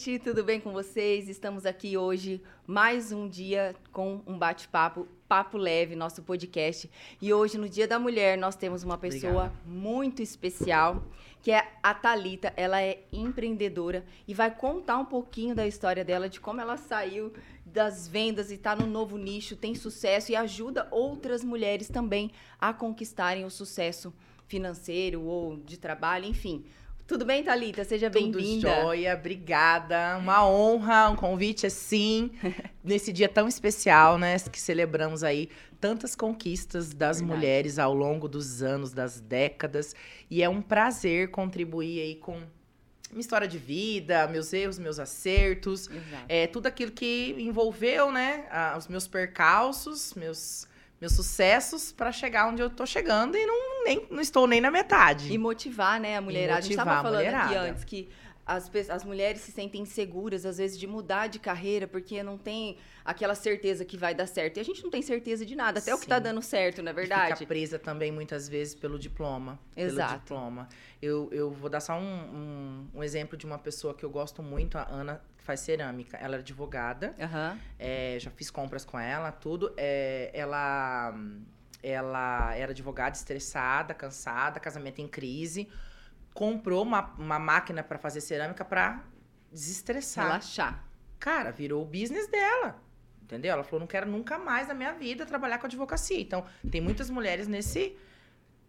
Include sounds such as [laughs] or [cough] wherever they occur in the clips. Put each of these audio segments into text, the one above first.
gente, tudo bem com vocês? Estamos aqui hoje, mais um dia com um bate-papo, Papo Leve, nosso podcast. E hoje, no Dia da Mulher, nós temos uma pessoa muito especial, que é a Talita. Ela é empreendedora e vai contar um pouquinho da história dela, de como ela saiu das vendas e está no novo nicho, tem sucesso e ajuda outras mulheres também a conquistarem o sucesso financeiro ou de trabalho, enfim. Tudo bem, Thalita? Seja Tudo bem-vinda. jóia, obrigada. Uma honra, um convite assim, [laughs] nesse dia tão especial, né? Que celebramos aí tantas conquistas das Verdade. mulheres ao longo dos anos, das décadas. E é um prazer contribuir aí com minha história de vida, meus erros, meus acertos. Exato. É, tudo aquilo que envolveu, né? a- os meus percalços, meus, meus sucessos para chegar onde eu tô chegando e não, nem, não estou nem na metade. E motivar, né, a mulherada. a gente motivar estava a falando aqui antes que as, as mulheres se sentem inseguras, às vezes, de mudar de carreira, porque não tem aquela certeza que vai dar certo. E a gente não tem certeza de nada, até o que tá Sim. dando certo, não é E verdade? Fica presa também muitas vezes pelo diploma. Exato. Pelo diploma. Eu, eu vou dar só um, um, um exemplo de uma pessoa que eu gosto muito, a Ana, faz cerâmica. Ela é advogada, Aham. é, já fiz compras com ela, tudo. É, ela, ela era advogada, estressada, cansada, casamento em crise. Comprou uma, uma máquina para fazer cerâmica para desestressar. Relaxar. Cara, virou o business dela. Entendeu? Ela falou: não quero nunca mais na minha vida trabalhar com advocacia. Então, tem muitas mulheres nesse,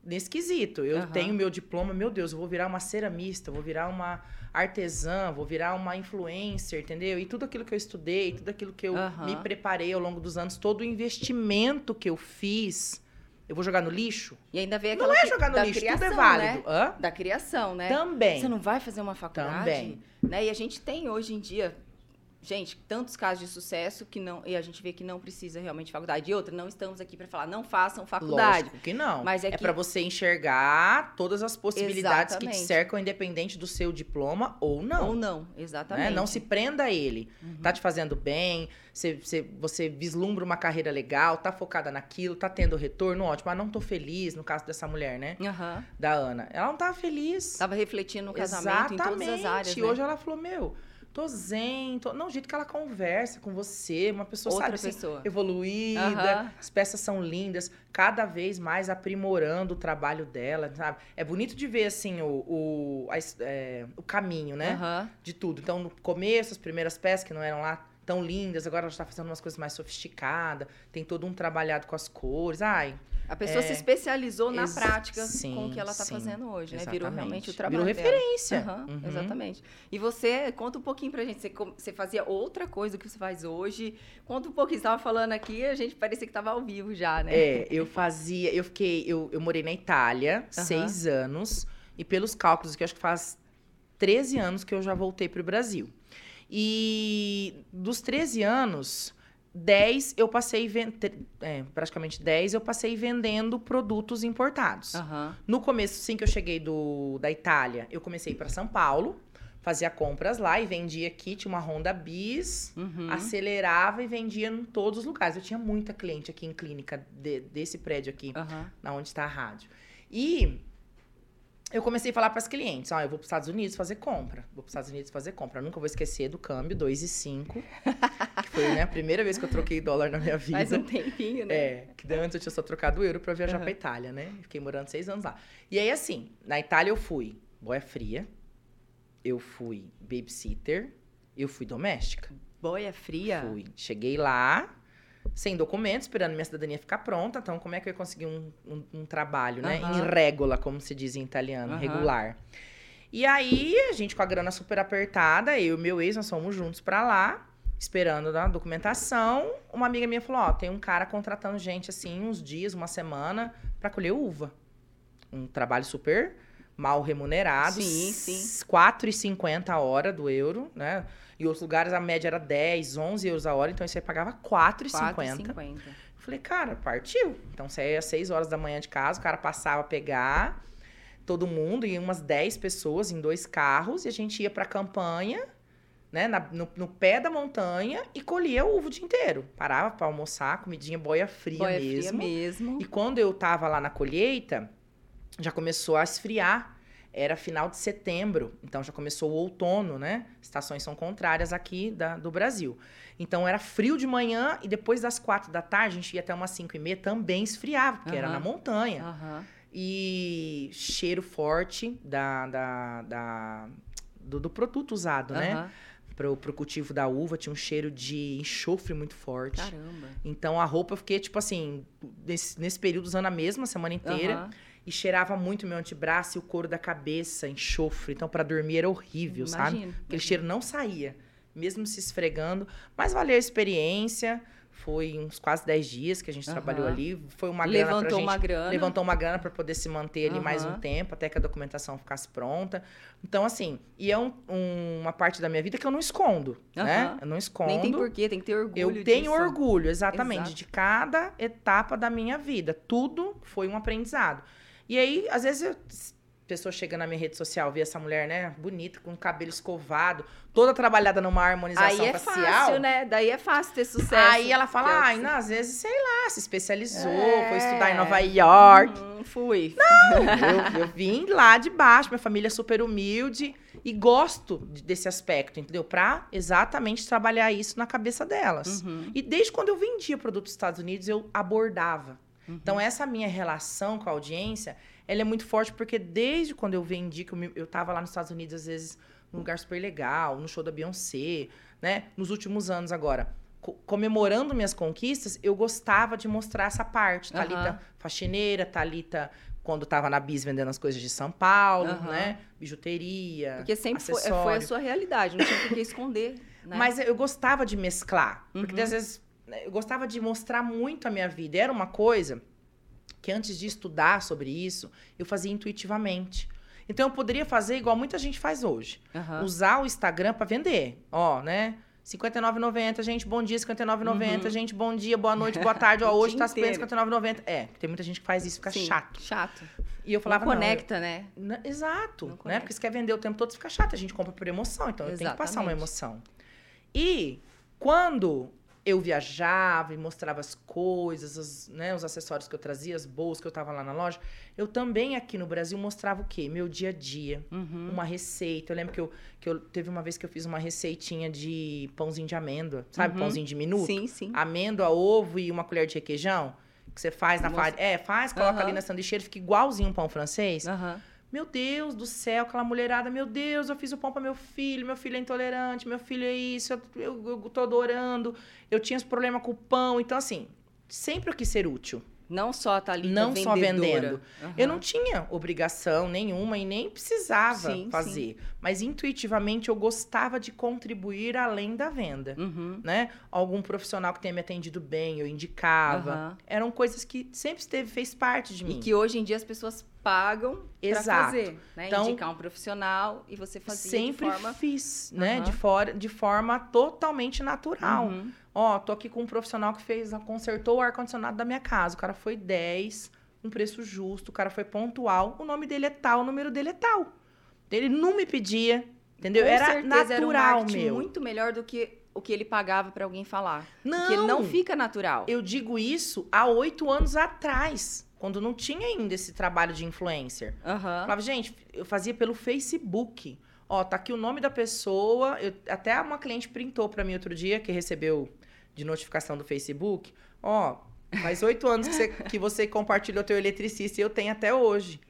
nesse quesito. Eu Aham. tenho meu diploma, meu Deus, eu vou virar uma ceramista, vou virar uma artesã, vou virar uma influencer, entendeu? E tudo aquilo que eu estudei, tudo aquilo que eu Aham. me preparei ao longo dos anos, todo o investimento que eu fiz, eu vou jogar no lixo? E ainda vem Não aquela é que- jogar no da lixo, tudo é criação, válido. Né? Da criação, né? Também. Você não vai fazer uma faculdade? Também. Né? E a gente tem hoje em dia, gente, tantos casos de sucesso que não. E a gente vê que não precisa realmente de faculdade. E outra, não estamos aqui para falar, não façam faculdade. Lógico que não. Mas é é que- pra você enxergar todas as possibilidades que te Exatamente. cercam, independente do seu diploma ou não. Ou não, né? exatamente. Não se prenda a ele. Uhum. Tá te fazendo bem, você, você, você vislumbra uma carreira legal, tá focada naquilo, tá tendo retorno, ótimo. Mas não tô feliz, no caso dessa mulher, né? Aham. Da Ana. Ela não tava feliz. Tava refletindo no casamento em todas as áreas. E né? hoje ela falou, meu, tô zen, tô... não, o jeito que ela conversa com você, uma pessoa, Outra sabe, assim, pessoa. evoluída, Aham. as peças são lindas, cada vez mais aprimorando o trabalho dela, sabe? É bonito de ver, assim, o, o, a é, o caminho, né? De tudo. Então, no começo, as primeiras peças que não eram lá tão lindas, agora ela está fazendo umas coisas mais sofisticadas, tem todo um trabalhado com as cores. Ai, A pessoa É. se especializou na prática sim, com o que ela tá sim, fazendo hoje, né? Virou realmente o Virou trabalho dela. referência. Aham, Uhum. Exatamente. E você, conta um pouquinho pra gente. Você, você fazia outra coisa do que você faz hoje. Conta um pouquinho. Você estava falando aqui, a gente parecia que estava ao vivo já, né? É, eu fazia, eu fiquei, eu, eu morei na Itália seis anos, e pelos cálculos que eu acho que faz 13 anos que eu já voltei para o Brasil. E dos 13 anos, 10 eu passei, é, praticamente 10 eu passei vendendo produtos importados. Aham. No começo, sim, que eu cheguei do, da Itália, eu comecei para São Paulo, fazia compras lá e vendia aqui, tinha uma Honda Bis, Uhum. acelerava e vendia em todos os lugares. Eu tinha muita cliente aqui em clínica de- desse prédio aqui, Aham. na onde está a rádio. E eu comecei a falar para as clientes, ó, eu vou para os Estados Unidos fazer compra. Vou para os Estados Unidos fazer compra. Eu nunca vou esquecer do câmbio 2,5, que [laughs] foi né, a primeira vez que eu troquei dólar na minha vida. Faz um tempinho, né? É, que antes eu tinha só trocado euro pra viajar Aham. pra Itália, né? Fiquei morando seis anos lá. E aí, assim, na Itália eu fui boia fria, eu fui babysitter, eu fui doméstica. Boia fria. Fui. Cheguei lá, sem documento, esperando minha cidadania ficar pronta. Então, como é que eu ia conseguir um, um, um trabalho, né? Aham. Em regola, como se diz em italiano, Aham. regular. E aí, a gente com a grana super apertada, eu e meu ex, nós fomos juntos pra lá, esperando a documentação. Uma amiga minha falou: Ó, tem um cara contratando gente assim, uns dias, uma semana, pra colher uva. Um trabalho super mal remunerado. Sim, sim. 4,50 a hora do euro, né? Em outros lugares a média era 10, 11 euros a hora, então você pagava 4,50. 4,50. Falei, cara, partiu. Então saía às 6 horas da manhã de casa, o cara passava a pegar todo mundo, e umas 10 pessoas em dois carros, e a gente ia pra campanha, né, na- no, no pé da montanha, e colhia uva o dia inteiro. Parava pra almoçar, comidinha boia fria Boia mesmo. fria mesmo. E quando eu tava lá na colheita, já começou a esfriar era final de setembro, então já começou o outono, né? Estações são contrárias aqui da, do Brasil. Então era frio de manhã e depois das quatro da tarde, a gente ia até umas cinco e meia, também esfriava, porque era na montanha. Aham. E cheiro forte da, da, da- do, do produto usado, né? Pro, pro cultivo da uva, tinha um cheiro de enxofre muito forte. Caramba. Então a roupa eu fiquei, tipo assim, nesse, nesse período usando a mesma semana inteira. Aham. E cheirava muito meu antebraço e o couro da cabeça, enxofre. Então, pra dormir era horrível, sabe? Imagino, Aquele imagino. cheiro não saía, mesmo se esfregando. Mas valeu a experiência. Foi uns quase 10 dias que a gente Aham. trabalhou ali. Foi uma grana pra Levantou gente. uma grana. Levantou uma grana para poder se manter ali mais um tempo, até que a documentação ficasse pronta. Então, assim, e é um- um- uma parte da minha vida que eu não escondo, né? Aham. Eu não escondo. Nem tem porquê, tem que ter orgulho Eu tenho disso. orgulho, exatamente, Exato. de cada etapa da minha vida. Tudo foi um aprendizado. E aí, às vezes, eu, pessoa chega na minha rede social, vê essa mulher, né, bonita, com o cabelo escovado, toda trabalhada numa harmonização Aí é facial. fácil, né? Daí é fácil ter sucesso. Aí ela fala, ai, não, às vezes, sei lá, se especializou, É. foi estudar em Nova York. Hum, fui. [laughs] eu, eu vim lá de baixo, minha família é super humilde e gosto de- desse aspecto, entendeu? Pra exatamente trabalhar isso na cabeça delas. Uhum. E desde quando eu vendia produto dos Estados Unidos, eu abordava. Uhum. Então, essa minha relação com a audiência, ela é muito forte, porque desde quando eu vendi, que eu, me- eu tava lá nos Estados Unidos, às vezes, num lugar super legal, no show da Beyoncé, né? Nos últimos anos agora, co- comemorando minhas conquistas, eu gostava de mostrar essa parte. Aham. Thalita faxineira, Thalita quando tava na Bis vendendo as coisas de São Paulo, Aham. né? Bijuteria, Porque sempre foi, foi a sua realidade, não tinha por que esconder. [laughs] Né? Mas eu gostava de mesclar. Porque Uhum. às vezes né, eu gostava de mostrar muito a minha vida. Era uma coisa que antes de estudar sobre isso, eu fazia intuitivamente. Então eu poderia fazer igual muita gente faz hoje. Aham. Usar o Instagram para vender. Ó, né? R$ 59,90, gente, bom dia, R$ 59,90, Uhum. gente, bom dia, boa noite, boa tarde, [laughs] ó, hoje tá R$ inteiro. 59,90. É, tem muita gente que faz isso, fica Sim, chato. Chato. E eu falava, não não, eu- conecta, né? Exato, Não né? conecta. Porque você quer vender o tempo todo, fica chato. A gente compra por emoção, então eu tenho que passar uma Exatamente. emoção. E quando eu viajava e mostrava as coisas, os, né, os acessórios que eu trazia, as bolsas que eu tava lá na loja, eu também aqui no Brasil mostrava o quê? Meu dia a dia, Uhum. uma receita. Eu lembro que eu, que eu teve uma vez que eu fiz uma receitinha de pãozinho de amêndoa, sabe? Uhum. Pãozinho de minuto. Sim, sim. Amêndoa, ovo e uma colher de requeijão. Que você faz na farinha. É, faz, coloca Aham. ali na sanduicheira, fica igualzinho um pão francês. Aham. Meu Deus do céu, aquela mulherada, meu Deus, eu fiz o pão para meu filho, meu filho é intolerante, meu filho é isso, eu, eu, eu tô adorando, eu tinha esse problema com o pão. Então, assim, sempre eu quis ser útil. Não só a Thalita Não só vendedora. vendendo. Aham. Eu não tinha obrigação nenhuma e nem precisava Sim, fazer. Mas intuitivamente eu gostava de contribuir além da venda. Uhum. Né? Algum profissional que tenha me atendido bem, eu indicava. Aham. Eram coisas que sempre esteve, fez parte de mim. E que hoje em dia as pessoas pagam Exato. fazer, né? Então, Indicar um profissional e você fazia sempre de forma... fiz, né? Aham. De, fora, de forma totalmente natural. Uhum. Ó, tô aqui com um profissional que fez, consertou o ar-condicionado da minha casa. O cara foi 10, um preço justo, o cara foi pontual. O nome dele é tal, o número dele é tal. Ele não me pedia, entendeu? Com era certeza era um natural meu. muito melhor do que o que ele pagava pra alguém falar. Não, Porque não fica natural. eu digo isso há oito anos atrás, quando não tinha ainda esse trabalho de influencer. Aham. Falava, gente, eu fazia pelo Facebook. Ó, tá aqui o nome da pessoa. Eu, até uma cliente printou pra mim outro dia, que recebeu de notificação do Facebook. Ó, faz oito anos que você, que você compartilhou teu eletricista e eu tenho até hoje.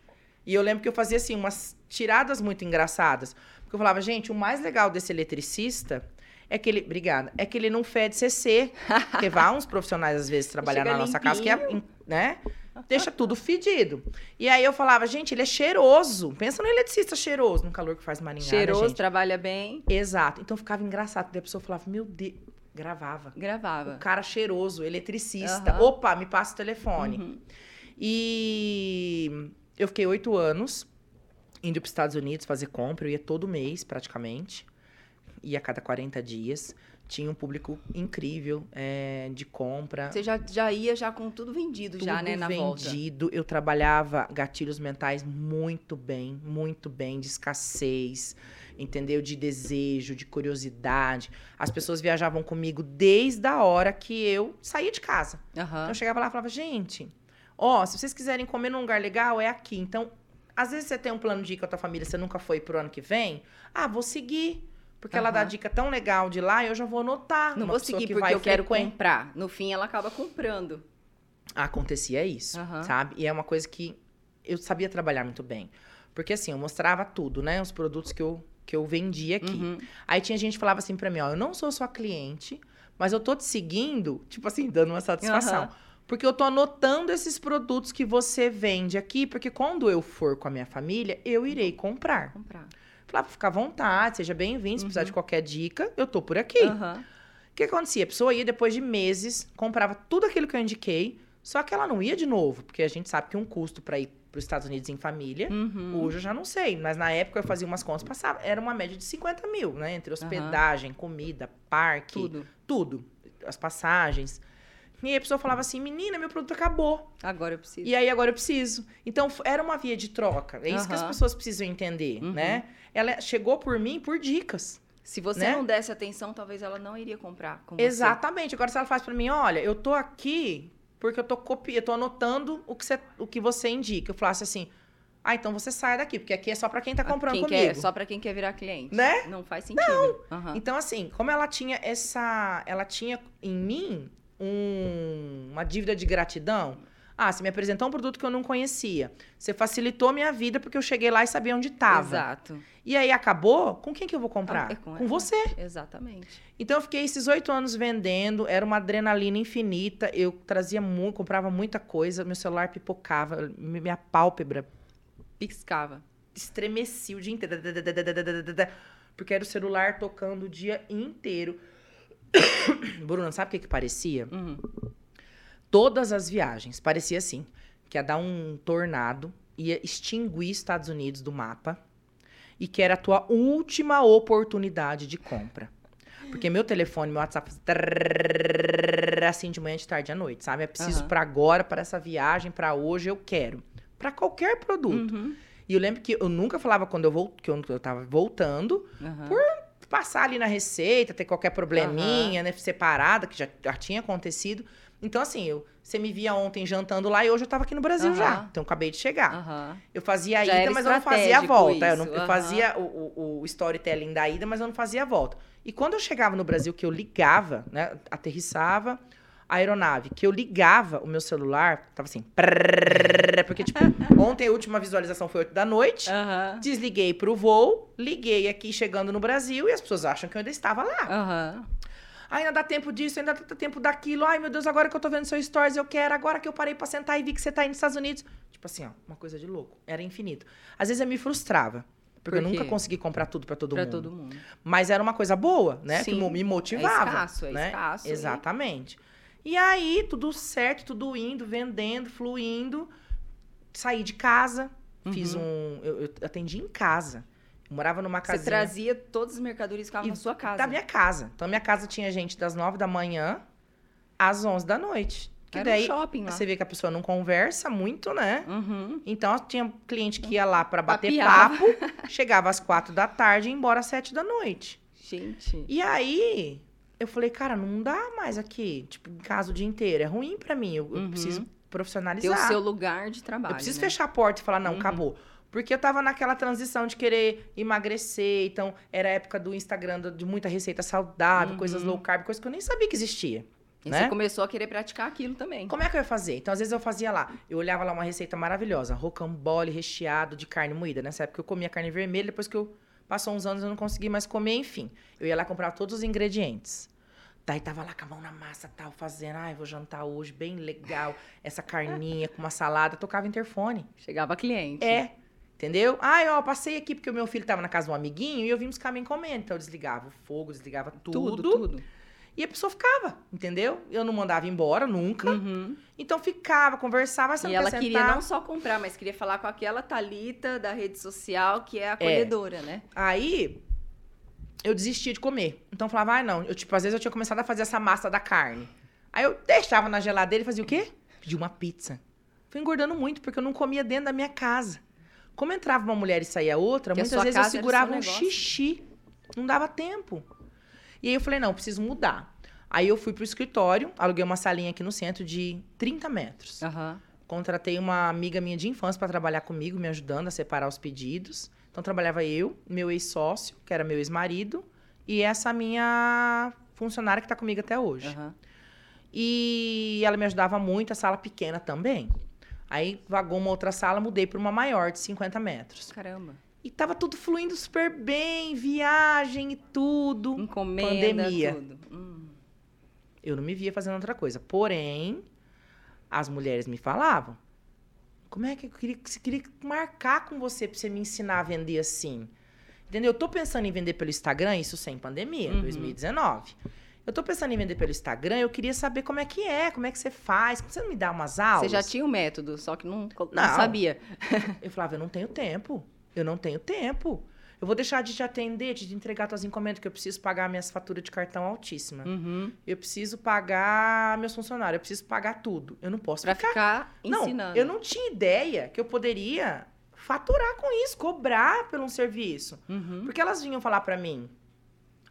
E eu lembro que eu fazia, assim, umas tiradas muito engraçadas. Porque eu falava, gente, o mais legal desse eletricista é que ele... Obrigada. É que ele não fede CC. Porque vai uns profissionais, às vezes, trabalhar Chega na nossa casa que é, né? Deixa tudo fedido. E aí eu falava, gente, ele é cheiroso. Pensa no eletricista cheiroso, no calor que faz Maringá, Cheiroso, né, gente? trabalha bem, Exato. Então ficava engraçado. Daí a pessoa falava, meu Deus... Gravava. gravava. O cara cheiroso, eletricista. Aham. Opa, me passa o telefone. Uhum. E eu fiquei oito anos indo para os Estados Unidos fazer compra. Eu ia todo mês, praticamente. Ia a cada 40 dias. Tinha um público incrível é, de compra. Você já, já ia já com tudo vendido, já, Tudo né, na volta. vendido. Eu trabalhava gatilhos mentais muito bem, muito bem, de escassez, entendeu? De desejo, de curiosidade. As pessoas viajavam comigo desde a hora que eu saía de casa. Aham. Então eu chegava lá e falava, gente, ó, se vocês quiserem comer num lugar legal, é aqui. Então, Às vezes você tem um plano de ir com a tua família, você nunca foi pro ano que vem. Ah, vou seguir. Porque ela dá dica tão legal de lá, eu já vou anotar. Não vou seguir que porque vai eu quero frequente. comprar. No fim, ela acaba comprando. Acontecia isso, Aham. sabe? E é uma coisa que eu sabia trabalhar muito bem. Porque assim, eu mostrava tudo, né? Os produtos que eu, que eu vendia aqui. Uhum. Aí tinha gente que falava assim pra mim, ó, eu não sou sua cliente, mas eu tô te seguindo, tipo assim, dando uma satisfação. Porque eu tô anotando esses produtos que você vende aqui, porque quando eu for com a minha família, eu irei comprar. Comprar. Falava, fica à vontade, seja bem-vindo, se precisar Uhum. de qualquer dica, eu tô por aqui. Aham. O que acontecia? A pessoa ia depois de meses, comprava tudo aquilo que eu indiquei, só que ela não ia de novo, porque a gente sabe que um custo para ir para os Estados Unidos em família, Uhum. hoje eu já não sei, mas na época eu fazia umas contas, passava, era uma média de 50 mil, né? Entre hospedagem, comida, parque, Tudo. tudo, as passagens. E aí a pessoa falava assim, menina, meu produto acabou. Agora eu preciso. E aí agora eu preciso. Então era uma via de troca. É isso que as pessoas precisam entender, Uhum. né? Ela chegou por mim por dicas. Se você né? não desse atenção, talvez ela não iria comprar com você. Exatamente. Agora, se ela faz pra mim, olha, eu tô aqui porque eu tô copi... eu tô anotando o que, você... o que você indica. Eu falasse assim, ah, então você sai daqui, porque aqui é só pra quem tá comprando quem comigo. Quer, só pra quem quer virar cliente. Né? Não faz sentido. Aham. Então, assim, como ela tinha essa. Ela tinha em mim um- uma dívida de gratidão. Ah, você me apresentou um produto que eu não conhecia. Você facilitou minha vida porque eu cheguei lá e sabia onde estava. Exato. E aí acabou, com quem que eu vou comprar? É com com ela. você. Exatamente. Então eu fiquei esses oito anos vendendo, era uma adrenalina infinita. Eu trazia muito, comprava muita coisa, meu celular pipocava, minha pálpebra Piscava. estremecia o dia inteiro. Porque era o celular tocando o dia inteiro. [coughs] Bruna, sabe o que, que parecia? Uhum. Todas as viagens, parecia assim: que ia dar um tornado, ia extinguir Estados Unidos do mapa e que era a tua última oportunidade de compra. Porque meu telefone, meu WhatsApp, assim de manhã, de tarde, à noite, sabe? É preciso Aham. pra agora, pra essa viagem, pra hoje, eu quero. Pra qualquer produto. Uhum. E eu lembro que eu nunca falava quando eu, vol que eu, eu tava voltando, Aham. passar ali na receita, ter qualquer probleminha, né? Separada, que já, já tinha acontecido. Então, assim, eu, você me via ontem jantando lá e hoje eu tava aqui no Brasil já. Então, eu acabei de chegar. Eu fazia a ida, mas eu não fazia a volta. Eu, não- eu fazia o, o, o storytelling da ida, mas eu não fazia a volta. E quando eu chegava no Brasil, que eu ligava, né? Aterrissava a aeronave, que eu ligava o meu celular, tava assim. Porque, tipo, [laughs] ontem a última visualização foi 8 da noite. Desliguei pro voo, liguei aqui chegando no Brasil e as pessoas acham que eu ainda estava lá. Aham. Ainda dá tempo disso, ainda dá tempo daquilo. Ai, meu Deus, agora que eu tô vendo seu stories, eu quero. Agora que eu parei pra sentar e vi que você tá aí nos Estados Unidos. Tipo assim, ó, uma coisa de louco. Era infinito. Às vezes eu me frustrava. Porque eu Por quê? nunca consegui comprar tudo pra todo Pra mundo. todo mundo. Mas era uma coisa boa, né? Que Sim. me motivava. É escasso, é né? escasso, e- Exatamente. E aí, tudo certo, tudo indo, vendendo, fluindo. Saí de casa, fiz um. Eu, eu atendi em casa. Eu morava numa Você casinha. trazia todas as mercadorias que ficavam E na sua casa. Da minha casa. Então, minha casa tinha gente das 9 da manhã às 11 da noite. Que Era daí um shopping lá. você vê que a pessoa não conversa muito, né? Uhum. Então, tinha cliente que ia lá pra bater Papeava. papo, [laughs] chegava às 4 da tarde e ia embora às 7 da noite. Gente. E aí, eu falei, cara, não dá mais aqui, tipo, em casa o dia inteiro. É ruim pra mim. Eu, eu Uhum. preciso Ter profissionalizar. o seu lugar de trabalho. Eu preciso né? fechar a porta e falar, não, Uhum. acabou. Porque eu tava naquela transição de querer emagrecer, então era a época do Instagram de muita receita saudável, Uhum. coisas low carb, coisas que eu nem sabia que existia. E né? você começou a querer praticar aquilo também. Como é que eu ia fazer? Então, às vezes eu fazia lá, eu olhava lá uma receita maravilhosa, rocambole recheado de carne moída. Nessa época eu comia carne vermelha, depois que eu passou uns anos eu não consegui mais comer, enfim. Eu ia lá comprar todos os ingredientes. Daí tava lá com a mão na massa, tal, fazendo, ai, vou jantar hoje, bem legal, essa carninha com uma salada, tocava interfone. Chegava cliente. É. Entendeu? Ai, ó, passei aqui porque o meu filho tava na casa de um amiguinho e eu vim buscar minha encomenda. Então eu desligava o fogo, desligava tudo. Tudo, tudo. E a pessoa ficava, entendeu? Eu não mandava embora nunca. Uhum. Então ficava, conversava, você E ela quer queria sentar? não só comprar, mas queria falar com aquela Talita da rede social, que é acolhedora, né? Aí eu desistia de comer. Então eu falava, ai não, eu tipo, às vezes eu tinha começado a fazer essa massa da carne. Aí eu deixava na geladeira e fazia o quê? Pedia uma pizza. Fui engordando muito porque eu não comia dentro da minha casa. Como entrava uma mulher e saía outra, Porque muitas vezes eu segurava um xixi. Não dava tempo. E aí eu falei, não, preciso mudar. Aí eu fui pro escritório, aluguei uma salinha aqui no centro de 30 metros. Aham. Contratei uma amiga minha de infância para trabalhar comigo, me ajudando a separar os pedidos. Então trabalhava eu, meu ex-sócio, que era meu ex-marido, e essa minha funcionária que está comigo até hoje. Aham. E ela me ajudava muito, a sala pequena também. Aí vagou uma outra sala, mudei para uma maior de 50 metros. Caramba. E tava tudo fluindo super bem, viagem e tudo. Encomenda, Pandemia. tudo. Hum. Eu não me via fazendo outra coisa. Porém, as mulheres me falavam: como é que eu queria, que queria marcar com você pra você me ensinar a vender assim? Entendeu? Eu tô pensando em vender pelo Instagram, isso sem pandemia, Uhum. 2019. Eu tô pensando em vender pelo Instagram, eu queria saber como é que é, como é que você faz. Você não me dá umas aulas? Você já tinha o método, só que não, não Não. sabia. [laughs] Eu falava, eu não tenho tempo. Eu não tenho tempo. Eu vou deixar de te atender, de te entregar tuas encomendas, que eu preciso pagar minhas faturas de cartão altíssima. Uhum. Eu preciso pagar meus funcionários, eu preciso pagar tudo. Eu não posso Pra ficar. ficar não, ensinando. eu não tinha ideia que eu poderia faturar com isso, cobrar por um serviço. Uhum. Porque elas vinham falar pra mim,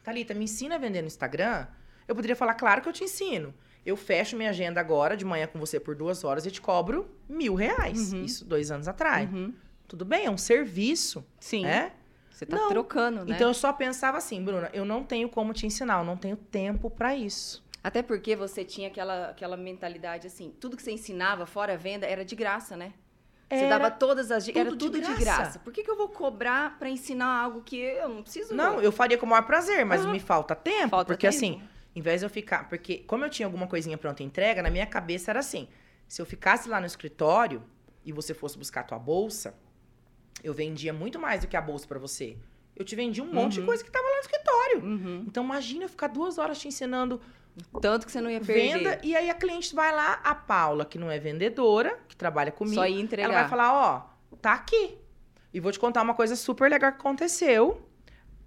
Thalita, me ensina a vender no Instagram. Eu poderia falar, claro que eu te ensino. Eu fecho minha agenda agora, de manhã com você por duas horas, e te cobro mil reais. Uhum. Isso dois anos atrás. Uhum. Tudo bem, é um serviço, Sim. né? Você tá Não. trocando, né? Então eu só pensava assim, Bruna, eu não tenho como te ensinar, eu não tenho tempo pra isso. Até porque você tinha aquela, aquela mentalidade assim, tudo que você ensinava fora a venda era de graça, né? Você Era dava todas as dicas, era tudo de tudo de graça. graça. Por que, que eu vou cobrar pra ensinar algo que eu não preciso? Não, eu faria com o maior prazer, mas Aham. me falta tempo. Falta porque tempo. assim, em vez de eu ficar. Porque, como eu tinha alguma coisinha pronta entrega, na minha cabeça era assim: se eu ficasse lá no escritório e você fosse buscar a tua bolsa, eu vendia muito mais do que a bolsa pra você. Eu te vendi um monte de Uhum. coisa que tava lá no escritório. Uhum. Então, imagina eu ficar duas horas te ensinando Tanto que você não ia perder. venda, e aí a cliente vai lá, a Paula, que não é vendedora, que trabalha comigo, Só ia entregar. ela vai falar, ó, tá aqui. E vou te contar uma coisa super legal que aconteceu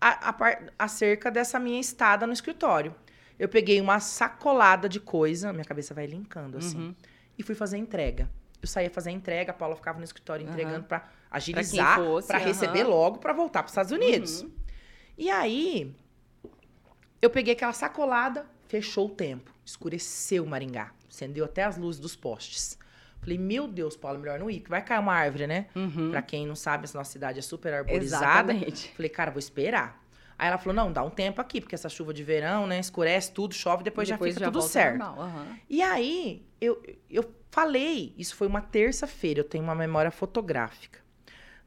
a- a acerca dessa minha estada no escritório. Eu peguei uma sacolada de coisa, minha cabeça vai linkando assim, Uhum. e fui fazer entrega. Eu saía fazer a entrega, a Paula ficava no escritório entregando pra agilizar, pra, fosse, aham. receber logo pra voltar pros Estados Unidos. Uhum. E aí, eu peguei aquela sacolada, fechou o tempo, escureceu Maringá, acendeu até as luzes dos postes. Falei, meu Deus, Paula, melhor não ir, que vai cair uma árvore, né? Uhum. Pra quem não sabe, essa nossa cidade é super arborizada. Exatamente. Falei, cara, vou esperar. Aí ela falou, não, dá um tempo aqui, porque essa chuva de verão, né, escurece tudo, chove, depois, já fica tudo volta certo. aham. E aí, eu, eu falei, isso foi uma terça-feira, eu tenho uma memória fotográfica.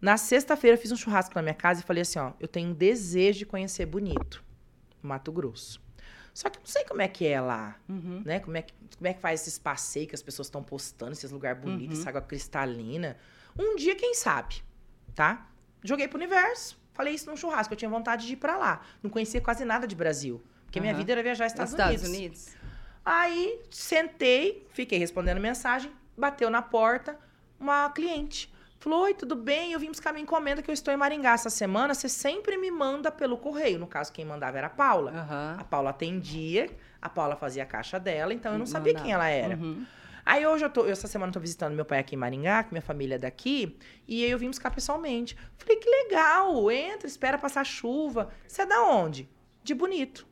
Na sexta-feira, eu fiz um churrasco na minha casa e falei assim: ó, eu tenho um desejo de conhecer Bonito, Mato Grosso. Só que eu não sei como é que é lá, Uhum. né? Como é que, como é que faz esses passeios que as pessoas estão postando, esses lugares bonitos, Uhum. essa água cristalina. Um dia, quem sabe, tá? Joguei pro universo, falei isso num churrasco, eu tinha vontade de ir pra lá. Não conhecia quase nada de Brasil, porque minha Aham. vida era viajar aos Estados, Estados Unidos. Unidos. Aí sentei, fiquei respondendo mensagem, bateu na porta uma cliente. Falou: Oi, tudo bem? Eu vim buscar minha encomenda que eu estou em Maringá essa semana. Você sempre me manda pelo correio. No caso, quem mandava era a Paula. Aham. A Paula atendia, a Paula fazia a caixa dela, então eu não sabia Mandava. quem ela era. Uhum. Aí hoje eu tô, eu essa semana eu tô visitando meu pai aqui em Maringá, que minha família é daqui, e aí eu vim buscar pessoalmente. Falei, que legal, entra, espera passar chuva. Você é da onde? De bonito.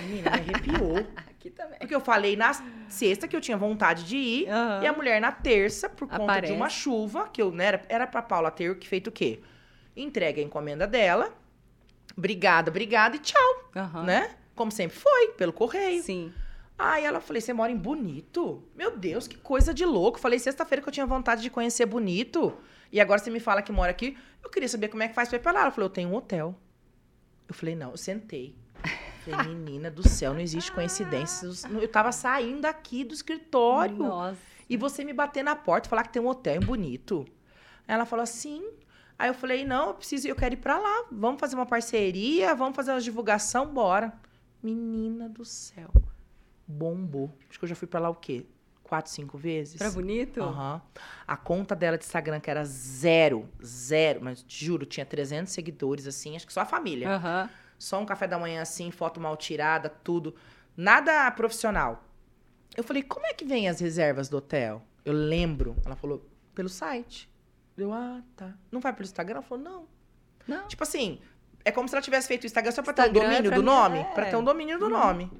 Menina, me arrepiou. [laughs] Aqui também. Porque eu falei na sexta que eu tinha vontade de ir. Aham. E a mulher na terça, por conta Aparece. de uma chuva, que eu né, era, era pra Paula ter que feito o quê? Entrega a encomenda dela. Obrigada, obrigada e tchau, Aham. né? Como sempre foi, pelo correio. Sim. Aí ela falei, você mora em Bonito? Meu Deus, que coisa de louco. Falei sexta-feira que eu tinha vontade de conhecer Bonito. E agora você me fala que mora aqui. Eu queria saber como é que faz pra ir pra lá. Ela falou, eu tenho um hotel. Eu falei, não, eu sentei. Falei, [laughs] menina do céu, não existe coincidência. Eu tava saindo aqui do escritório. Nossa. E você me bater na porta e falar que tem um hotel em Bonito. Aí ela falou assim. Aí eu falei, não, eu preciso, eu quero ir pra lá. Vamos fazer uma parceria, vamos fazer uma divulgação, bora. Menina do céu. Bombou. Acho que eu já fui pra lá o quê? Quatro, cinco vezes? Pra bonito? Aham. A conta dela de Instagram, que era zero, zero, mas juro, tinha 300 seguidores, assim, acho que só a família. Aham. Só um café da manhã assim, foto mal tirada, tudo. Nada profissional. Eu falei, como é que vem as reservas do hotel? Eu lembro. Ela falou, pelo site. Eu, ah, tá. Não vai pelo Instagram? Ela falou, não. Não. Tipo assim, é como se ela tivesse feito o Instagram só pra ter um Instagram é domínio pra do mim, nome. é. Pra ter um domínio do Uhum. nome.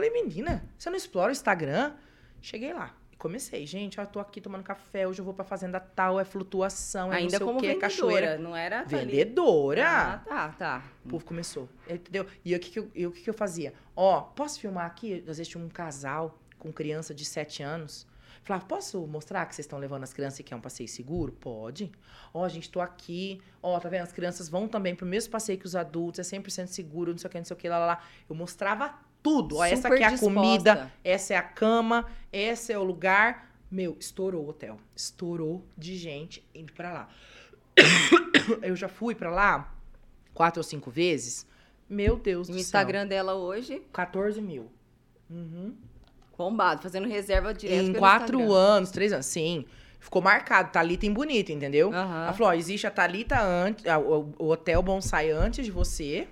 Falei, menina, você não explora o Instagram? Cheguei lá. Comecei, gente, ó, tô aqui tomando café, hoje eu vou pra fazenda tal, é flutuação, é Ainda não como o quê, vendedora, cachoeira. não era? Vendedora! Ah, tá, tá. O povo começou, entendeu? E o que, que, eu, e o que, que eu fazia? Ó, posso filmar aqui? Às vezes tinha um casal com criança de 7 anos. Falava, posso mostrar que vocês estão levando as crianças e que é um passeio seguro? Pode. Ó, gente, tô aqui. Ó, tá vendo? As crianças vão também pro mesmo passeio que os adultos, é 100% seguro, não sei o que, não sei o que, lá, lá, lá. Eu mostrava tudo. Ó, essa aqui é a disposta. comida, essa é a cama, esse é o lugar. Meu, estourou o hotel. Estourou de gente indo pra lá. [coughs] Eu já fui pra lá quatro ou cinco vezes. Meu Deus do o céu. Instagram dela hoje, 14 mil. Uhum. bombado, fazendo reserva direto Em quatro Instagram. anos, três anos, sim. Ficou marcado, Thalita em bonito, entendeu? Aham. Ela falou, ó, existe a Thalita antes, o, o hotel bonsai antes de você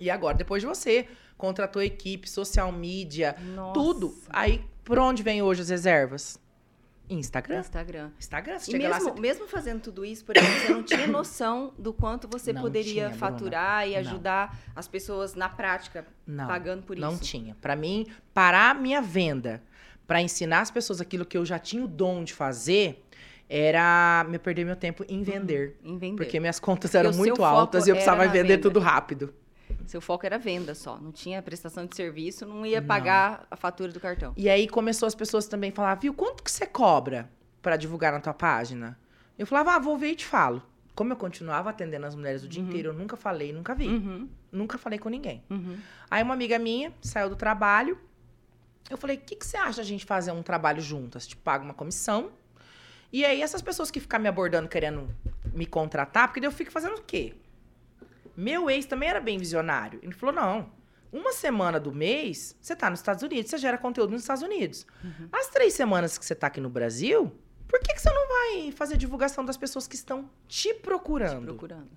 e agora depois de você. Contratou equipe, social media, Nossa. tudo. Aí, por onde vem hoje as reservas? Instagram. Instagram. Instagram, você E chega lá, mesmo, você... mesmo fazendo tudo isso, por exemplo, você não tinha [coughs] noção do quanto você Não poderia tinha, faturar e Não. ajudar as pessoas na prática, Não, pagando por não isso. tinha. Pra mim, parar a minha venda pra ensinar as pessoas aquilo que eu já tinha o dom de fazer, era me perder meu tempo em vender. Em vender. Porque minhas contas eram muito altas e eu precisava vender venda. tudo rápido. Seu foco era venda só. Não tinha prestação de serviço, não ia Não. pagar a fatura do cartão. E aí começou as pessoas também a falar, viu, quanto que você cobra pra divulgar na tua página? Eu falava, ah, vou ver e te falo. Como eu continuava atendendo as mulheres o dia inteiro, eu nunca falei, nunca vi. Uhum, Nunca falei com ninguém. uhum. Aí uma amiga minha saiu do trabalho. Eu falei, o que, que você acha da gente fazer um trabalho juntas? Te paga uma comissão. E aí essas pessoas que ficam me abordando querendo me contratar, porque daí eu fico fazendo o quê? Meu ex também era bem visionário. Ele falou, não, uma semana do mês, você tá nos Estados Unidos, você gera conteúdo nos Estados Unidos. As três semanas que você tá aqui no Brasil, por que, que você não vai fazer divulgação das pessoas que estão te procurando? Procurando.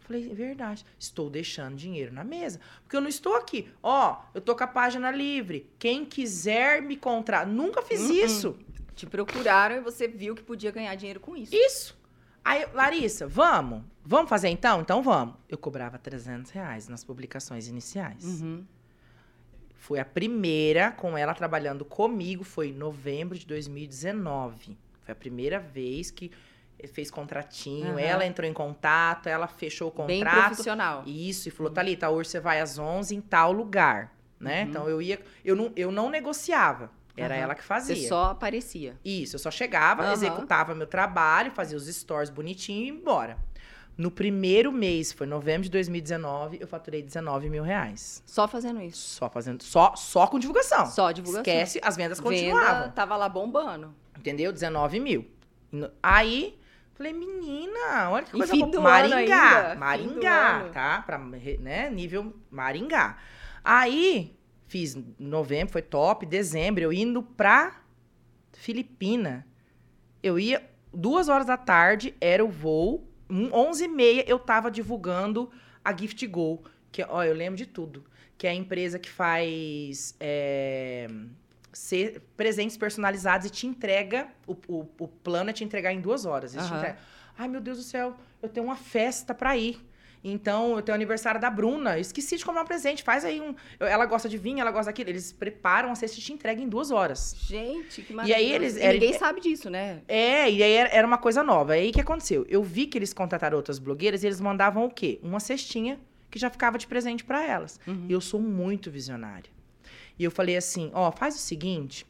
Falei, é verdade. Estou deixando dinheiro na mesa. Porque eu não estou aqui. Ó, eu tô com a página livre. Quem quiser me contratar. Nunca fiz Hum, isso. Te procuraram e você viu que podia ganhar dinheiro com isso. Isso. Aí, Larissa, vamos? Vamos fazer então? Então vamos. Eu cobrava 300 reais nas publicações iniciais. Uhum. Foi a primeira com ela trabalhando comigo. Foi em novembro de 2019. Foi a primeira vez que fez contratinho. Aham. Ela entrou em contato, ela fechou o Bem contrato. profissional. Isso, e falou, Thalita, hoje você vai às 11 em tal lugar, né? Uhum. Então eu ia, eu não, eu não negociava, era Aham. ela que Você fazia. só aparecia. Isso, eu só chegava, Aham. executava meu trabalho, fazia os stories bonitinho e ia embora. No primeiro mês, foi novembro de 2019, eu faturei 19 mil reais. Só fazendo isso. Só fazendo, só, só com divulgação. Só divulgação. Esquece, as vendas continuavam. Venda tava lá bombando. Entendeu? 19 mil. Aí, falei, menina, olha que coisa boa. Maringá. ainda, Maringá, tá? Pra, né, nível Maringá. Aí, fiz novembro, foi top. Dezembro, eu indo pra Filipina. Eu ia, duas horas da tarde, era o voo. Um, 11 e meia, eu tava divulgando a Gift Go. Que, ó, eu lembro de tudo. Que é a empresa que faz... é, ser presentes personalizados e te entrega. O, o, o plano é te entregar em duas horas. Entregam. Ai, meu Deus do céu, eu tenho uma festa pra ir. Então, eu tenho o aniversário da Bruna. Esqueci de comprar um presente. Faz aí um. Ela gosta de vinho, ela gosta daquilo. Eles preparam a cesta e te entregam em duas horas. Gente, que E maravilha. aí eles- E era- ninguém sabe disso, né? É, e aí era- uma coisa nova. Aí o que aconteceu? Eu vi que eles contrataram outras blogueiras e eles mandavam o quê? Uma cestinha que já ficava de presente pra elas. Uhum. E eu sou muito visionária. E eu falei assim: ó, faz o seguinte.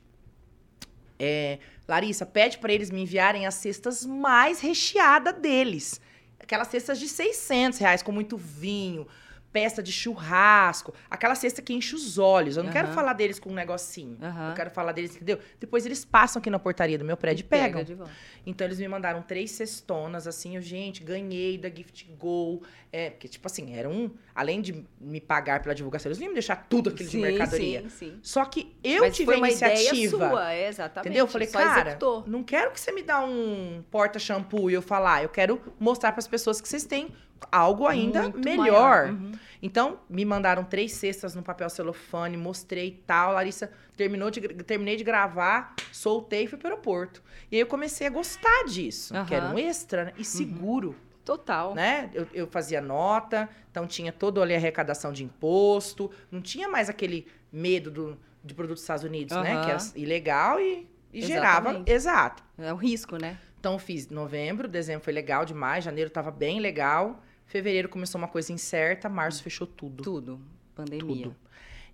é, Larissa, pede pra eles me enviarem as cestas mais recheadas deles. Aquelas cestas de 600 reais, com muito vinho, peça de churrasco. Aquela cesta que enche os olhos. Eu não quero Aham. falar deles com um negocinho. Aham. Eu quero falar deles, entendeu? Depois eles passam aqui na portaria do meu prédio e Pega pegam. volta. Então eles me mandaram três cestonas, assim, eu, gente, ganhei da Gift Go. É, porque, tipo assim, era um. Além de me pagar pela divulgação, eles não iam me deixar tudo aquilo de Sim, mercadoria. Sim, sim. Só que eu Mas tive foi a uma iniciativa. ideia sua, é, exatamente. Entendeu? Eu falei, Só cara, executou. não quero que você me dá um porta-shampoo e eu falar. Eu quero mostrar para as pessoas que vocês têm algo ainda Muito melhor. Uhum. Então, me mandaram três cestas no papel celofane, mostrei e tal. Larissa terminou de, terminei de gravar, soltei e fui pro aeroporto. E aí eu comecei a gostar disso, que era um extra né? e seguro, Total. né? Eu, eu fazia nota, então tinha toda ali a arrecadação de imposto, não tinha mais aquele medo do, de produtos dos Estados Unidos, né? Aham. Que era ilegal e E gerava, exato. É o risco, né? Então fiz novembro, dezembro foi legal demais, janeiro tava bem legal, fevereiro começou uma coisa incerta, março fechou tudo. Tudo. Pandemia. Tudo.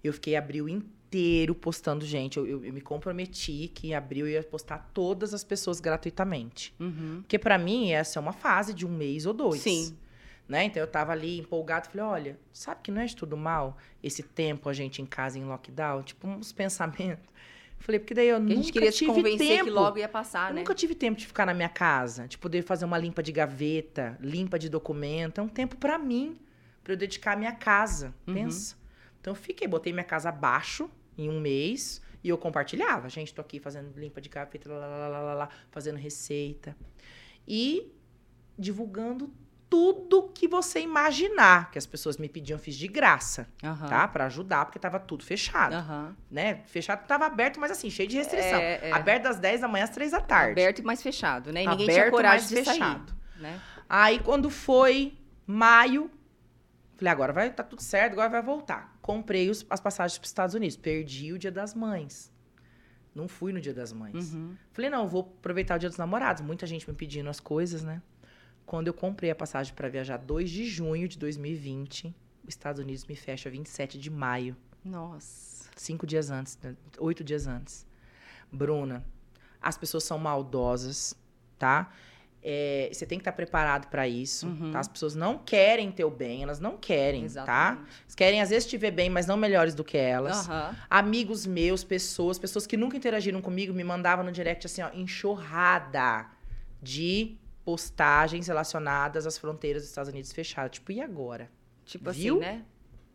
Eu fiquei abril inteiro postando gente. Eu, eu- eu me comprometi que em abril eu ia postar todas as pessoas gratuitamente. Uhum. Porque pra mim essa é uma fase de um mês ou dois. Sim. Né? Então eu tava ali empolgado, falei, olha, sabe que não é de tudo mal esse tempo a gente em casa em lockdown? Tipo, uns [laughs] pensamentos. Falei, porque daí eu Porque a nunca gente queria te tive convencer tempo. que logo ia passar, Eu né? nunca tive tempo de ficar na minha casa, de poder fazer uma limpa de gaveta, limpa de documento. É um tempo pra mim, pra eu dedicar à minha casa. Uhum. Pensa. Então eu fiquei, botei minha casa abaixo em um mês e eu compartilhava. Gente, tô aqui fazendo limpa de gaveta, lá, lá, lá, lá, lá, fazendo receita. E divulgando tudo que você imaginar que as pessoas me pediam, eu fiz de graça, Aham. tá? Pra ajudar, porque tava tudo fechado, Aham. né? Fechado tava aberto, mas assim, cheio de restrição. É, é. Aberto das 10 da manhã às 3 da tarde. Aberto e mais fechado, né? E ninguém tinha Aberto, coragem de sair. fechado. Né? Aí quando foi maio, falei, agora vai tá tudo certo, agora vai voltar. Comprei os- as passagens para os Estados Unidos. Perdi o Dia das Mães. Não fui no Dia das Mães. Uhum. Falei, não, vou aproveitar o Dia dos Namorados. Muita gente me pedindo as coisas, né? Quando eu comprei a passagem para viajar 2 de junho de 2020, os Estados Unidos me fecha 27 de maio. Nossa. Cinco dias antes, né? oito dias antes. Bruna, as pessoas são maldosas, tá? É, você tem que estar preparado para isso, Uhum. tá? As pessoas não querem teu bem, elas não querem, tá? Exatamente. Elas querem, às vezes, te ver bem, mas não melhores do que elas. Aham. Amigos meus, pessoas, pessoas que nunca interagiram comigo, me mandavam no direct, assim, ó, enxurrada de postagens relacionadas às fronteiras dos Estados Unidos fechadas. Tipo, e agora? Tipo Viu? assim, né?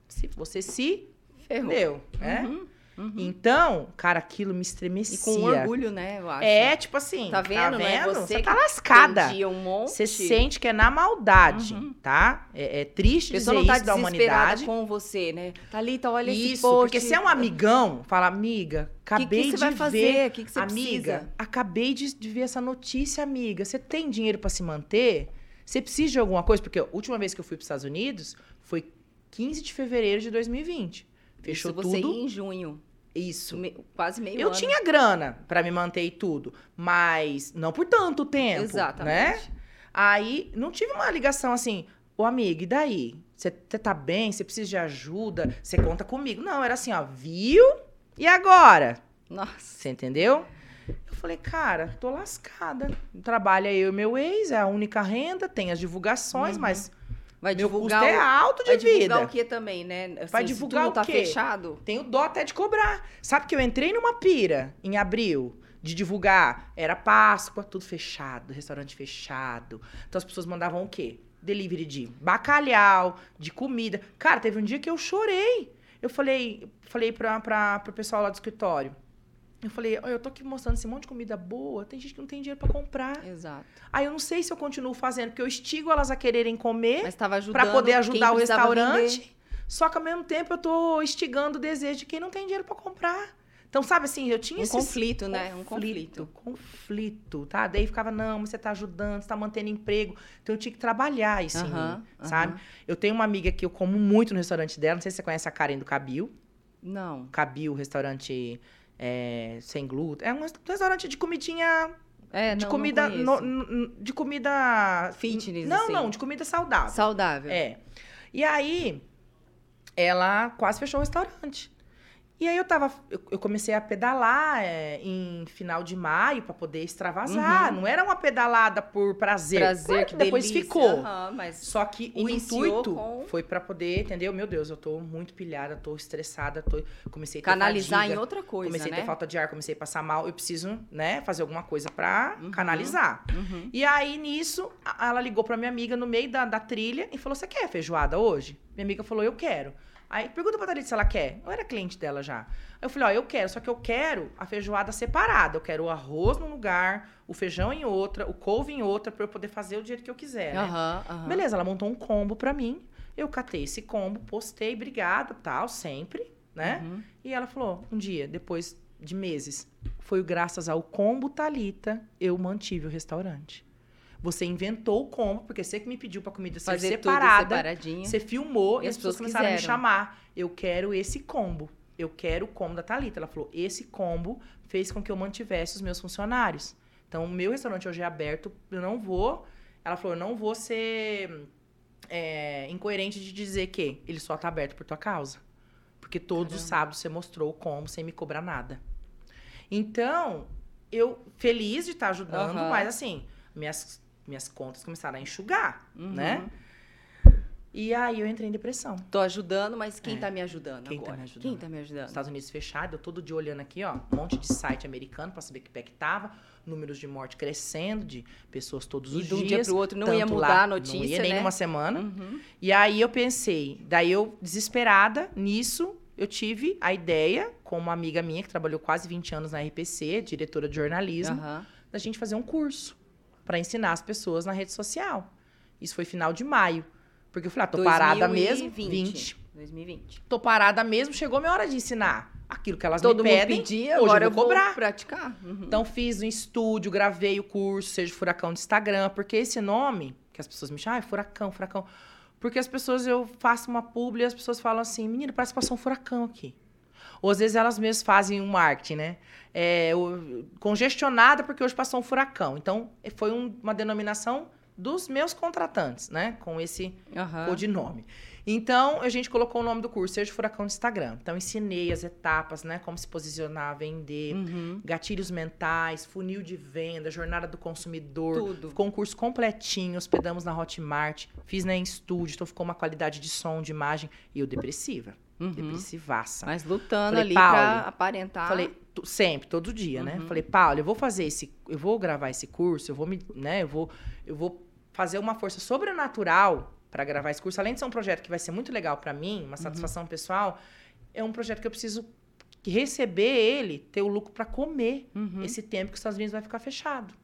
Se você se Ferrou. deu, né? Uhum. Uhum. Então, cara, aquilo me E estremecia. com orgulho, né? Eu acho. É, tipo assim, Tá vendo? Não é você Você tá que lascada. Um monte. Você sente que é na maldade, Uhum. tá? É, é triste dizer não tá isso da humanidade. com você, né? Thalita, olha esse Isso, post. porque se é um amigão, fala, amiga, que, acabei que você de vai ver. fazer? O que, que você amiga, precisa? acabei de, de ver essa notícia, amiga. Você tem dinheiro pra se manter? Você precisa de alguma coisa? Porque a última vez que eu fui para Estados Unidos foi 15 de fevereiro de 2020. Fechou Isso você tudo. ia em junho. Isso. me- quase meio Eu ano. tinha grana pra me manter e tudo, mas não por tanto tempo, Exatamente. né? Aí não tive uma ligação assim, ô amiga, e daí? Você tá bem? Você precisa de ajuda? Você conta comigo? Não, era assim, ó, viu? E agora? Nossa. Você entendeu? Eu falei, cara, tô lascada. Trabalha eu e meu ex, é a única renda, tem as divulgações, Uhum. mas Vai meu divulgar custo é o... alto de Vai divulgar vida. o que também, né? Assim, Vai divulgar o tá quê? fechado. Tenho dó até de cobrar. Sabe que eu entrei numa pira em abril de divulgar. Era Páscoa, tudo fechado, restaurante fechado. Então as pessoas mandavam o quê? Delivery de bacalhau, de comida. Cara, teve um dia que eu chorei. Eu falei, falei pra, pra, pro pessoal lá do escritório. Eu falei, "Olha, eu tô aqui mostrando esse monte de comida boa, tem gente que não tem dinheiro pra comprar. Exato. Aí eu não sei se eu continuo fazendo, porque eu estigo elas a quererem comer para poder ajudar o restaurante. vender. Só que ao mesmo tempo eu tô instigando o desejo de quem não tem dinheiro para comprar. Então, sabe assim, eu tinha Um esse conflito, né? Um conflito. conflito, tá? Daí ficava, não, mas você tá ajudando, você tá mantendo emprego. Então eu tinha que trabalhar isso em Aham, mim, aham. sabe? Eu tenho uma amiga que eu como muito no restaurante dela, não sei se você conhece a Karen do Cabil. Não. Cabil, restaurante é, sem glúten. É um restaurante de comidinha É, de não, comida não no- de comida Fitness, Não, assim. não, de comida saudável. Saudável. É. E aí, ela quase fechou o restaurante. E aí eu tava. Eu, eu comecei a pedalar é, em final de maio pra poder extravasar. Uhum. Não era uma pedalada por prazer. Prazer, Claro que depois delícia. ficou. Aham, mas Só que o intuito com- foi pra poder, entendeu? Meu Deus, eu tô muito pilhada, tô estressada, tô comecei a ter canalizar fadiga, em outra coisa, comecei né? a ter falta de ar, comecei a passar mal, eu preciso, né, fazer alguma coisa pra Uhum. canalizar. Uhum. E aí, nisso, ela ligou pra minha amiga no meio da, da trilha e falou: Você quer feijoada hoje? Minha amiga falou: Eu quero. Aí pergunta pra Thalita se ela quer. Eu era cliente dela já. Aí eu falei: Ó, eu quero, só que eu quero a feijoada separada. Eu quero o arroz num lugar, o feijão em outra, o couve em outra, pra eu poder fazer o jeito que eu quiser. né? Aham, aham. Beleza, ela montou um combo pra mim. Eu catei esse combo, postei, obrigada, tal, sempre, né? Uhum. E ela falou, um dia, depois de meses, foi graças ao combo Talita eu mantive o restaurante. Você inventou o combo, porque você que me pediu pra comida ser Fazer tudo separada. separadinho. Você filmou e, as as pessoas começaram a me quiseram. chamar. Eu quero esse combo. eu quero o combo da Thalita. Ela falou, esse combo fez com que eu mantivesse os meus funcionários. Então, o meu restaurante hoje é aberto, eu não vou... Ela falou, eu não vou ser é, incoerente de dizer que ele só tá aberto por tua causa. Porque todos Caramba. os sábados você mostrou o combo sem me cobrar nada. Então, eu feliz de estar tá ajudando, uhum. mas assim, minhas, minhas contas começaram a enxugar, uhum. né? E aí eu entrei em depressão. Tô ajudando, mas quem é. tá me ajudando quem agora? Tá me ajudando? Quem tá me ajudando? Estados Unidos fechado, eu todo dia olhando aqui, ó, um monte de site americano para saber que pé que tava, números de morte crescendo, de pessoas todos os dias. E de um dia pro outro não ia mudar lá, a notícia, Não ia nem né? uma semana. Uhum. E aí eu pensei, daí eu, desesperada nisso, eu tive a ideia, com uma amiga minha que trabalhou quase 20 anos na RPC, diretora de jornalismo, uhum. da gente fazer um curso para ensinar as pessoas na rede social. Isso foi final de maio. Porque eu falei, ah, tô 2020. parada mesmo. 20. 2020. Tô parada mesmo, chegou minha hora de ensinar aquilo que elas Todo me pedem. Mundo pedia, hoje agora eu vou cobrar. praticar. Uhum. Então fiz um estúdio, gravei o curso, seja Furacão de Instagram, porque esse nome, que as pessoas me chamam, ah, é Furacão, Furacão. Porque as pessoas, eu faço uma publi e as pessoas falam assim, menino, parece que passou um furacão aqui. Ou às vezes elas mesmas fazem um marketing, né? É, congestionada porque hoje passou um furacão. Então, foi um, uma denominação dos meus contratantes, né? Com esse uhum. codinome. Então, a gente colocou o nome do curso, Seja Furacão no Instagram. Então, ensinei as etapas, né? Como se posicionar, vender, uhum. gatilhos mentais, funil de venda, jornada do consumidor. Tudo. Ficou um curso completinho, hospedamos na Hotmart, fiz na né, em estúdio, então ficou uma qualidade de som, de imagem. E eu depressiva. Uhum. Depressivaça. Mas lutando falei, ali Paulo, pra aparentar. Falei, sempre, todo dia, né? uhum. né? Falei, Paulo, eu vou fazer esse, eu vou gravar esse curso, eu vou me, né, eu vou, eu vou fazer uma força sobrenatural para gravar esse curso. Além de ser um projeto que vai ser muito legal para mim, uma uhum. satisfação uhum. pessoal, é um projeto que eu preciso receber ele, ter o lucro para comer uhum. esse tempo que os Estados Unidos vai ficar fechado.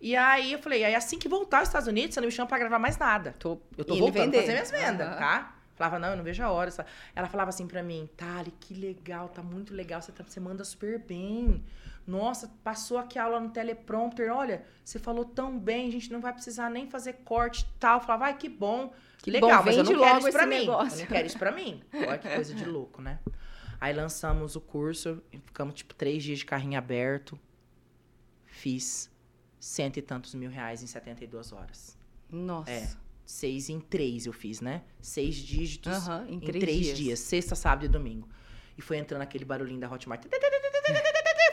E aí eu falei, aí assim que voltar aos Estados Unidos, você não me chama para gravar mais nada. Tô, eu tô voltando fazer minhas vendas, uhum. tá? Falava, não, eu não vejo a hora. Ela falava assim para mim, Tali, que legal, tá muito legal, você, tá, você manda super bem. Nossa, passou aqui a aula no teleprompter, olha, você falou tão bem, a gente não vai precisar nem fazer corte e tal. Falava, ai, que bom. Que legal, bom, mas eu não quero isso pra mim. Negócio. Eu não quero isso pra mim. Olha que coisa de louco, né? Aí lançamos o curso, ficamos tipo três dias de carrinho aberto. Fiz cento e tantos mil reais em 72 horas. Nossa. É seis em três eu fiz, né? Seis dígitos uhum, em, em três, três dias. dias. Sexta, sábado e domingo. E foi entrando aquele barulhinho da Hotmart. Eu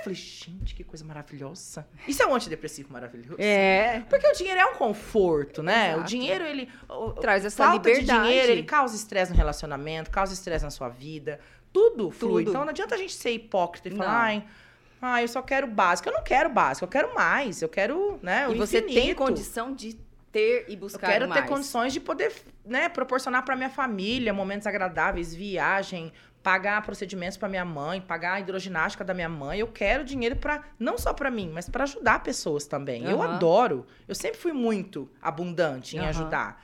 falei, gente, que coisa maravilhosa. Isso é um antidepressivo maravilhoso. É. Porque o dinheiro é um conforto, né? Exato. O dinheiro, ele... Traz essa falta liberdade. de dinheiro, ele causa estresse no relacionamento, causa estresse na sua vida. Tudo flui. Tudo. Então, não adianta a gente ser hipócrita e falar, ai... Ah, eu só quero básico. Eu não quero básico, eu quero mais. Eu quero, né, o E você infinito. tem condição de ter e buscar Eu quero mais. ter condições de poder, né, proporcionar para minha família momentos agradáveis, viagem, pagar procedimentos para minha mãe, pagar a hidroginástica da minha mãe. Eu quero dinheiro para não só para mim, mas para ajudar pessoas também. Uhum. Eu adoro. Eu sempre fui muito abundante em uhum. ajudar.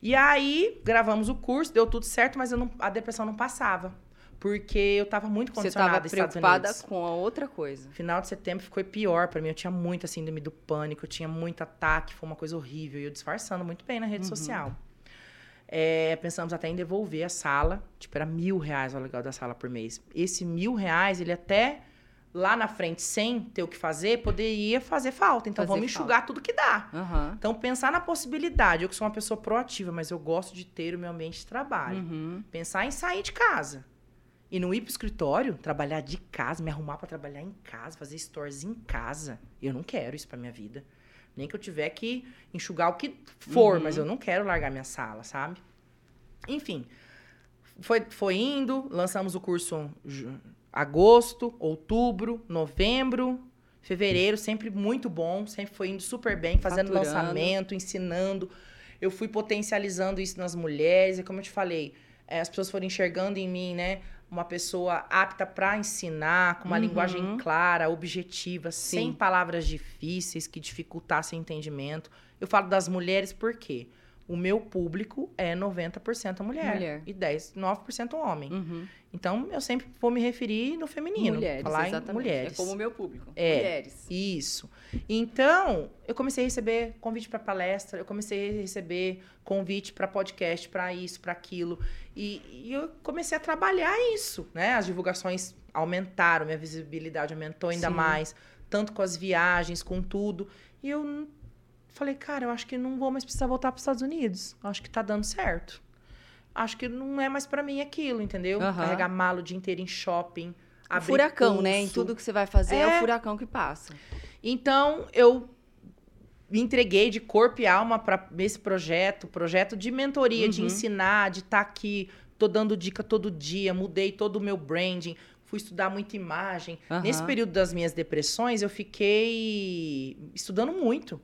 E aí gravamos o curso, deu tudo certo, mas não, a depressão não passava porque eu estava muito condicionada Você estava preocupada com a outra coisa. Final de setembro ficou pior para mim. Eu tinha muito síndrome do pânico, eu tinha muito ataque, foi uma coisa horrível. E eu disfarçando muito bem na rede uhum. social. É, pensamos até em devolver a sala. Tipo, era mil reais o aluguel da sala por mês. Esse mil reais, ele até lá na frente, sem ter o que fazer, poderia fazer falta. Então, fazer vamos falta. enxugar tudo que dá. Uhum. Então, pensar na possibilidade. Eu que sou uma pessoa proativa, mas eu gosto de ter o meu ambiente de trabalho. Uhum. Pensar em sair de casa. E não ir pro escritório, trabalhar de casa, me arrumar para trabalhar em casa, fazer stores em casa. Eu não quero isso para minha vida. Nem que eu tiver que enxugar o que for, uhum. mas eu não quero largar minha sala, sabe? Enfim, foi, foi indo, lançamos o curso agosto, outubro, novembro, fevereiro, sempre muito bom, sempre foi indo super bem, fazendo Faturando. lançamento, ensinando. Eu fui potencializando isso nas mulheres, e como eu te falei, é, as pessoas foram enxergando em mim, né? Uma pessoa apta para ensinar, com uma uhum. linguagem clara, objetiva, Sim. sem palavras difíceis que dificultassem o entendimento. Eu falo das mulheres por quê? o meu público é 90% mulher, Mulher. e 10, 9% homem. Uhum. Então, eu sempre vou me referir no feminino. Mulheres, falar exatamente. em mulheres. É como o meu público. É. Mulheres. Isso. Então, eu comecei a receber convite para palestra, eu comecei a receber convite para podcast, para isso, para aquilo. E, e eu comecei a trabalhar isso, né? As divulgações aumentaram, minha visibilidade aumentou ainda Sim. mais, tanto com as viagens, com tudo. E eu falei, cara, eu acho que não vou mais precisar voltar para os Estados Unidos. Eu acho que tá dando certo. Acho que não é mais para mim aquilo, entendeu? Aham. Carregar mala o dia inteiro em shopping. Abrir furacão, né? Em curso. tudo que você vai fazer é, É. o furacão que passa. Então, eu me entreguei de corpo e alma para esse projeto, projeto de mentoria, de Uhum. ensinar, de estar aqui, tô dando dica todo dia, mudei todo o meu branding, fui estudar muita imagem. Aham. Nesse período das minhas depressões, eu fiquei estudando muito.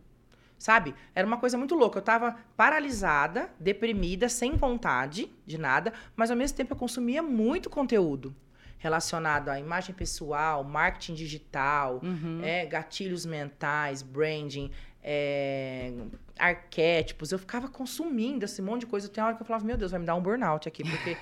Sabe? Era uma coisa muito louca. Eu tava paralisada, deprimida, sem vontade de nada, mas ao mesmo tempo eu consumia muito conteúdo relacionado à imagem pessoal, marketing digital, Uhum. é, gatilhos mentais, branding, é, arquétipos. Eu ficava consumindo esse monte de coisa. Tem hora que eu falava, meu Deus, vai me dar um burnout aqui, porque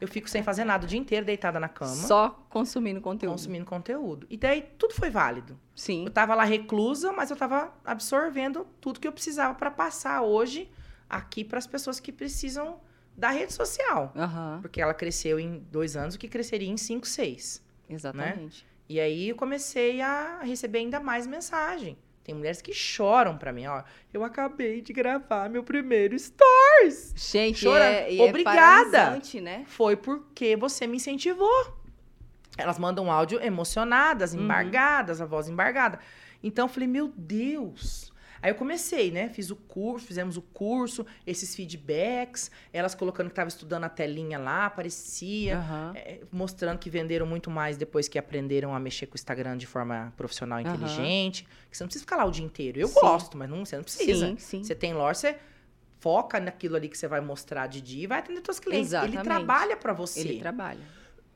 eu fico sem fazer nada o dia inteiro deitada na cama, Só consumindo conteúdo. consumindo conteúdo. E daí tudo foi válido. Sim. Eu tava lá reclusa, mas eu tava absorvendo tudo que eu precisava para passar hoje aqui para as pessoas que precisam da rede social. Aham. Porque ela cresceu em dois anos, o que cresceria em cinco, seis. Exatamente. E aí eu comecei a receber ainda mais mensagem. Tem mulheres que choram pra mim, ó. Eu acabei de gravar meu primeiro stories. Gente, Chora- é, é Obrigada. né? Foi porque você me incentivou. Elas mandam áudio emocionadas, Uhum. embargadas, a voz embargada. Então eu falei, meu Deus. Aí eu comecei, né? Fiz o curso, fizemos o curso, esses feedbacks, elas colocando que estava estudando a telinha lá, aparecia. Aham. É, mostrando que venderam muito mais depois que aprenderam a mexer com o Instagram de forma profissional e inteligente. Que você não precisa ficar lá o dia inteiro. Eu Sim. gosto, mas não, você não precisa. Sim, sim. Você tem loja, você foca naquilo ali que você vai mostrar de dia e vai atender seus clientes. Ele Exatamente. trabalha para você. Ele trabalha.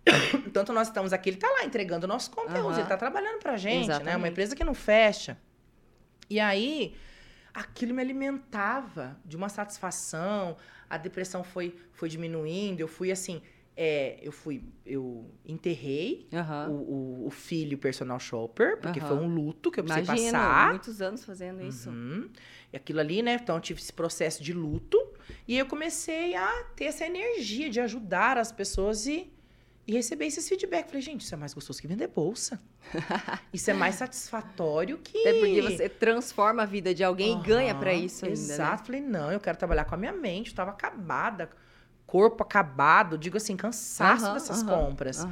[coughs] Tanto nós estamos aqui, ele tá lá entregando nossos conteúdos, Aham. ele tá trabalhando pra gente, né? Uma Exatamente. empresa que não fecha. E aí, aquilo me alimentava de uma satisfação, a depressão foi, foi diminuindo, eu fui assim, é, eu fui, eu enterrei Aham. o, o- o filho personal shopper, porque Aham. foi um luto que eu precisei Imagina, passar. muitos anos fazendo isso. Uhum. E aquilo ali, né? Então eu tive esse processo de luto. E eu comecei a ter essa energia de ajudar as pessoas e, e receber esses feedbacks. Falei, gente, isso é mais gostoso que vender bolsa. [laughs] isso é mais satisfatório que. Até porque você transforma a vida de alguém e ganha pra Aham, isso ainda. Exato. Né? Falei, não, eu quero trabalhar com a minha mente. Eu tava acabada. Corpo acabado, digo assim, cansaço Aham, dessas aham, compras.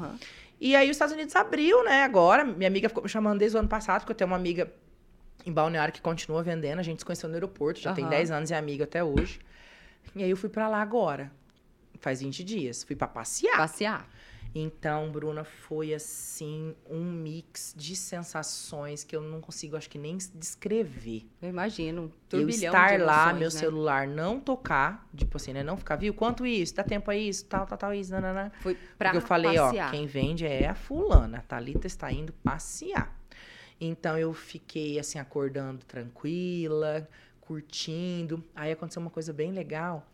E aí os Estados Unidos abriu, né, agora. Minha amiga ficou me chamando desde o ano passado, porque eu tenho uma amiga em Balneário que continua vendendo. A gente se conheceu no aeroporto, já tem Aham. 10 anos e é amiga até hoje. E aí eu fui pra lá agora. Faz 20 dias. Fui pra passear. Passear. Então, Bruna, foi assim um mix de sensações que eu não consigo, acho que nem descrever. Eu imagino. Um eu estar de lá, emoções, meu né? celular não tocar, tipo assim, né? Não ficar, viu? Quanto isso? Dá tempo a isso? Tal, tal, tal, isso, nananã. Foi pra Porque eu falei, passear. ó, quem vende é a fulana. A Thalita está indo passear. Então eu fiquei assim, acordando tranquila, curtindo. Aí aconteceu uma coisa bem legal,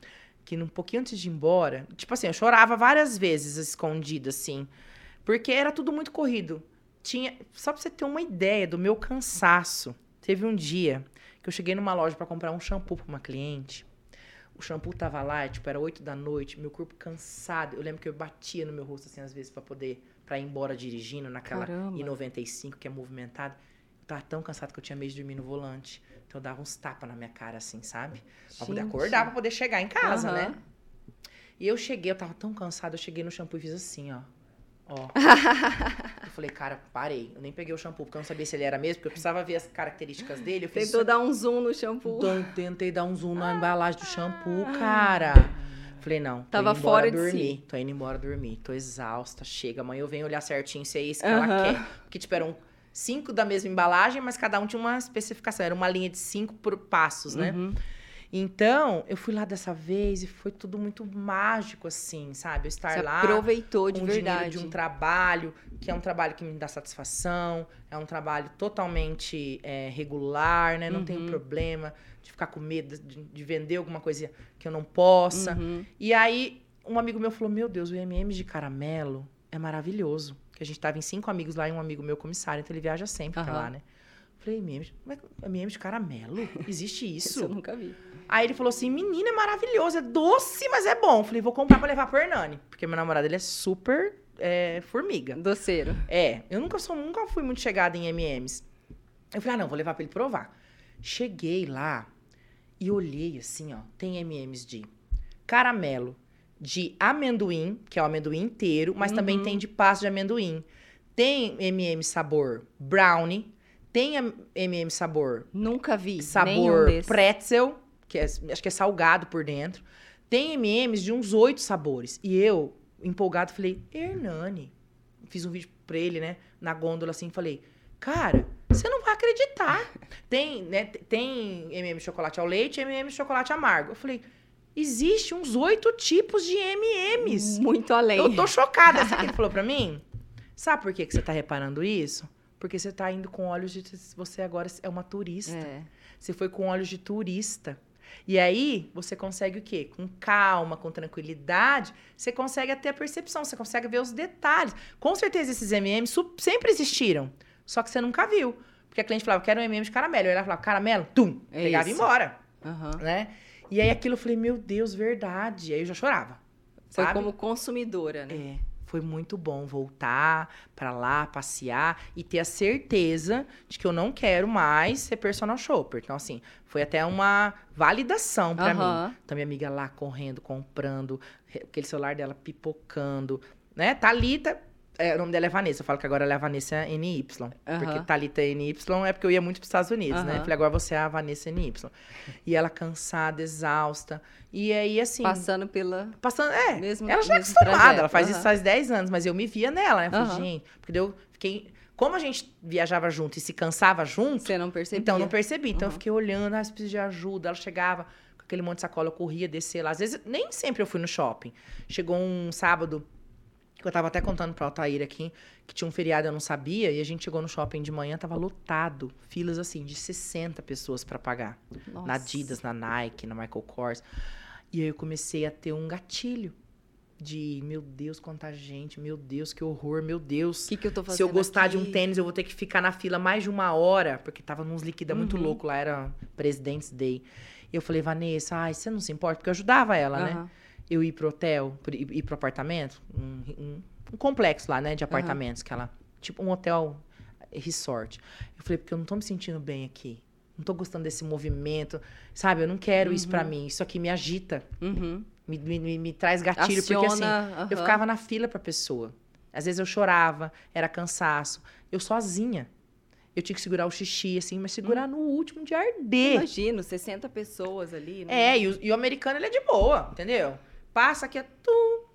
que um pouquinho antes de ir embora, tipo assim, eu chorava várias vezes escondida, assim, porque era tudo muito corrido. Tinha, só pra você ter uma ideia do meu cansaço. Teve um dia que eu cheguei numa loja para comprar um shampoo pra uma cliente. O shampoo tava lá, tipo, era 8 da noite, meu corpo cansado. Eu lembro que eu batia no meu rosto, assim, às vezes, pra poder, pra ir embora dirigindo naquela Caramba. I-95, que é movimentada. Tava tão cansado que eu tinha medo de dormir no volante. Então eu dava uns tapas na minha cara, assim, sabe? Pra poder Gente. acordar, pra poder chegar em casa, Aham. né? E eu cheguei, eu tava tão cansada, eu cheguei no shampoo e fiz assim, ó. Ó. [laughs] eu falei, cara, parei. Eu nem peguei o shampoo, porque eu não sabia se ele era mesmo, porque eu precisava ver as características dele. Eu Tentou dar um zoom no shampoo. então, tentei dar um zoom na embalagem do shampoo, cara. Falei, não. Tava fora de dormir. si. Tô indo embora dormir. Tô exausta. Chega, amanhã eu venho olhar certinho se é isso que ela Aham. quer. Porque, tipo, eram cinco da mesma embalagem, mas cada um tinha uma especificação. Era uma linha de cinco por- passos, né? Uhum. Então, eu fui lá dessa vez e foi tudo muito mágico, assim, sabe? Eu estar Você lá. aproveitou de com verdade. de um trabalho, que é um trabalho que me dá satisfação, é um trabalho totalmente é, regular, né? Não tenho Uhum. problema de ficar com medo de, de vender alguma coisa que eu não possa. Uhum. E aí, um amigo meu falou: Meu Deus, o MM de caramelo é maravilhoso. Que a gente tava em cinco amigos lá e um amigo meu comissário, então ele viaja sempre pra Aham. lá, né? Falei, MM, MM de caramelo? Existe [laughs] Isso isso? eu nunca vi. Aí ele falou assim: menina, é maravilhoso, é doce, mas é bom. Falei, vou comprar pra levar pro Hernani. Porque meu namorado, ele é super é, formiga. Doceiro. É, eu nunca, sou, nunca fui muito chegada em MMs. Eu falei, ah, não, vou levar pra ele provar. Cheguei lá e olhei assim, ó. Tem MMs de caramelo, de amendoim, que é o amendoim inteiro, mas também Uhum. tem de pasta de amendoim. Tem MM sabor brownie, tem MM sabor Nunca vi. sabor pretzel, que é- acho que é salgado por dentro. Tem MMs de uns oito sabores. E eu, empolgado, falei, Hernani. Fiz um vídeo pra ele, né? Na gôndola, assim, falei, cara, você não vai acreditar. [laughs] Tem, né? Tem MM chocolate ao leite e MM chocolate amargo. Eu falei, existe uns oito tipos de MMs. Muito além. Eu tô chocada. Sabe o que ele [laughs] falou pra mim? Sabe por que, que você tá reparando isso? Porque você tá indo com olhos de... Você agora é uma turista. É. Você foi com olhos de turista. E aí, você consegue o quê? Com calma, com tranquilidade, você consegue ter a percepção, você consegue ver os detalhes. Com certeza, esses MMs sempre existiram, só que você nunca viu. Porque a cliente falava, quero um MM de caramelo. Eu olhava e falava, caramelo, tum, pegava e ia isso. embora, Aham. né? E aí, aquilo eu falei, meu Deus, verdade. Aí eu já chorava, Foi sabe? como consumidora, né? É, foi muito bom voltar pra lá, passear e ter a certeza de que eu não quero mais ser personal shopper. Então, assim, foi até uma validação pra Aham. mim. Então, minha amiga lá correndo, comprando, aquele celular dela pipocando, né? Thalita, é, o nome dela é Vanessa. Eu falo que agora ela é a Vanessa NY. Porque Aham. Thalita NY é porque eu ia muito pros Estados Unidos, né? Eu falei, agora você é a Vanessa NY. E ela cansada, exausta. E aí, assim... Passando pela. Passando, é, Mesmo- ela já é acostumada, trajeto, ela faz isso faz 10 anos, mas eu me via nela, né? Eu falei, gente, porque eu fiquei. Como a gente viajava junto e se cansava junto, Você não percebia. então eu não percebi. Então eu Uhum. fiquei olhando, ah, você precisa de ajuda. Ela chegava com aquele monte de sacola, eu corria, descer lá. Às vezes, nem sempre eu fui no shopping. Chegou um sábado, eu tava até contando pro Altair aqui, que tinha um feriado, eu não sabia, e a gente chegou no shopping de manhã, tava lotado. Filas assim, de 60 pessoas pra pagar Nossa. na Adidas, na Nike, na Michael Kors. E aí eu comecei a ter um gatilho de, meu Deus, quanta gente, meu Deus, que horror, meu Deus. O que, que eu tô fazendo? Se eu gostar de um aqui? tênis, eu vou ter que ficar na fila mais de uma hora, porque tava nos liquida muito Uhum. louco, lá era President's Day. E eu falei, Vanessa, ai, você não se importa? Porque eu ajudava ela, né? Eu ir pro hotel, ir pro apartamento, um, um- um complexo lá, né, de apartamentos, que ela, tipo um hotel resort. Eu falei, porque eu não tô me sentindo bem aqui. Não tô gostando desse movimento, sabe? Eu não quero isso pra mim. Isso aqui me agita, Uhum. me, me, me- traz gatilho, porque assim, Aciona, eu ficava na fila pra pessoa. Às vezes eu chorava, era cansaço. Eu sozinha. Eu tinha que segurar o xixi, assim, mas segurar no último de arder. Imagino, 60 pessoas ali. né? É, e o, e o americano, ele é de boa, entendeu? Passa aqui, é tum,